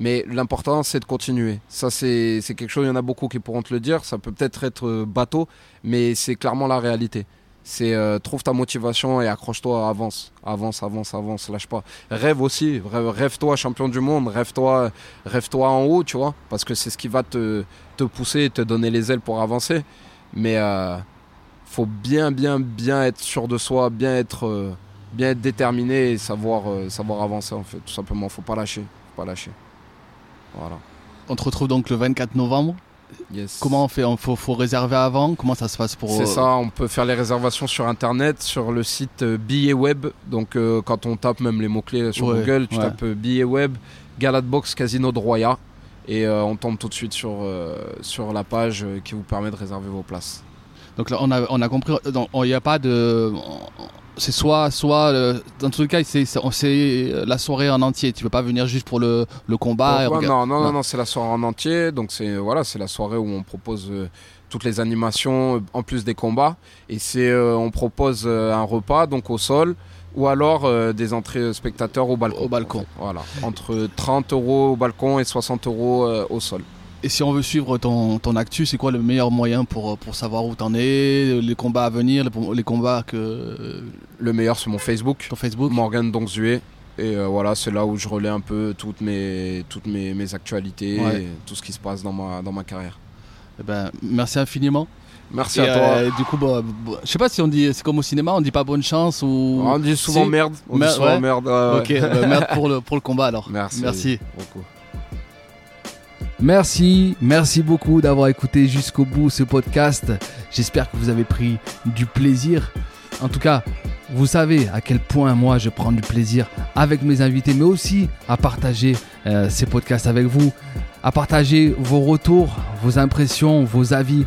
Mais l'important, c'est de continuer. Ça, c'est quelque chose, il y en a beaucoup qui pourront te le dire. Ça peut peut-être être euh, bateau, mais c'est clairement la réalité. C'est euh, trouve ta motivation et accroche-toi, avance, avance, avance, avance, lâche pas. Rêve aussi, rêve- rêve-toi champion du monde, rêve-toi rêve-toi en haut, tu vois, parce que c'est ce qui va te, te pousser te donner les ailes pour avancer. Mais euh, faut bien, bien, bien être sûr de soi, bien être, euh, bien être déterminé et savoir, savoir avancer en fait, tout simplement. Faut pas lâcher, faut pas lâcher. Voilà. on te retrouve donc le 24 novembre Yes. Comment on fait Il faut, faut réserver avant? Comment ça se passe pour C'est euh, ça, on peut faire les réservations sur internet, sur le site euh, billet web. Donc euh, quand on tape même les mots-clés sur Ouais, Google, tu ouais. tapes euh, billet web, Galatbox Casino de Roya. Et euh, on tombe tout de suite sur, sur la page qui vous permet de réserver vos places. Donc là, on a, on a compris. Il n'y a pas de. C'est soit, soit. euh, dans tous les cas, c'est c'est la soirée en entier. Tu peux pas venir juste pour le, le combat. et non, non, non, non. non, c'est la soirée en entier. Donc c'est voilà, c'est la soirée où on propose euh, toutes les animations euh, en plus des combats. Et c'est euh, on propose euh, un repas donc au sol ou alors euh, des entrées euh, spectateurs au balcon. Au balcon. en fait. Voilà, entre 30 euros au balcon et 60 euros euh, au sol. Et si on veut suivre ton, ton actu, c'est quoi le meilleur moyen pour, pour savoir où t'en es, les combats à venir, les, les combats que. Le meilleur c'est mon Facebook, sur Facebook Morgan Dongzué. Et euh, voilà, c'est là où je relais un peu toutes mes, toutes mes, mes actualités, Ouais. et tout ce qui se passe dans ma, dans ma carrière. Eh ben, Merci infiniment. Merci Et, à toi. euh, du coup, bon, bon, je sais pas si on dit. C'est comme au cinéma, on dit pas bonne chance ou. On dit souvent Si. merde. On Mer- dit souvent ouais. merde. Ok, bah, merde pour le, pour le combat alors. Merci. Merci. beaucoup. Merci, merci beaucoup d'avoir écouté jusqu'au bout ce podcast. J'espère que vous avez pris du plaisir. En tout cas, vous savez à quel point moi je prends du plaisir avec mes invités, mais aussi à partager euh, ces podcasts avec vous, à partager vos retours, vos impressions, vos avis.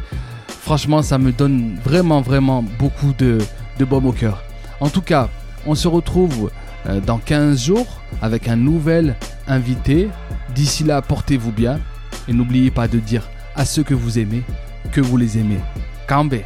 Franchement, ça me donne vraiment, vraiment beaucoup de, de baume au cœur. En tout cas, on se retrouve euh, dans 15 jours avec un nouvel invité. D'ici là, portez-vous bien et n'oubliez pas de dire à ceux que vous aimez que vous les aimez. Cambé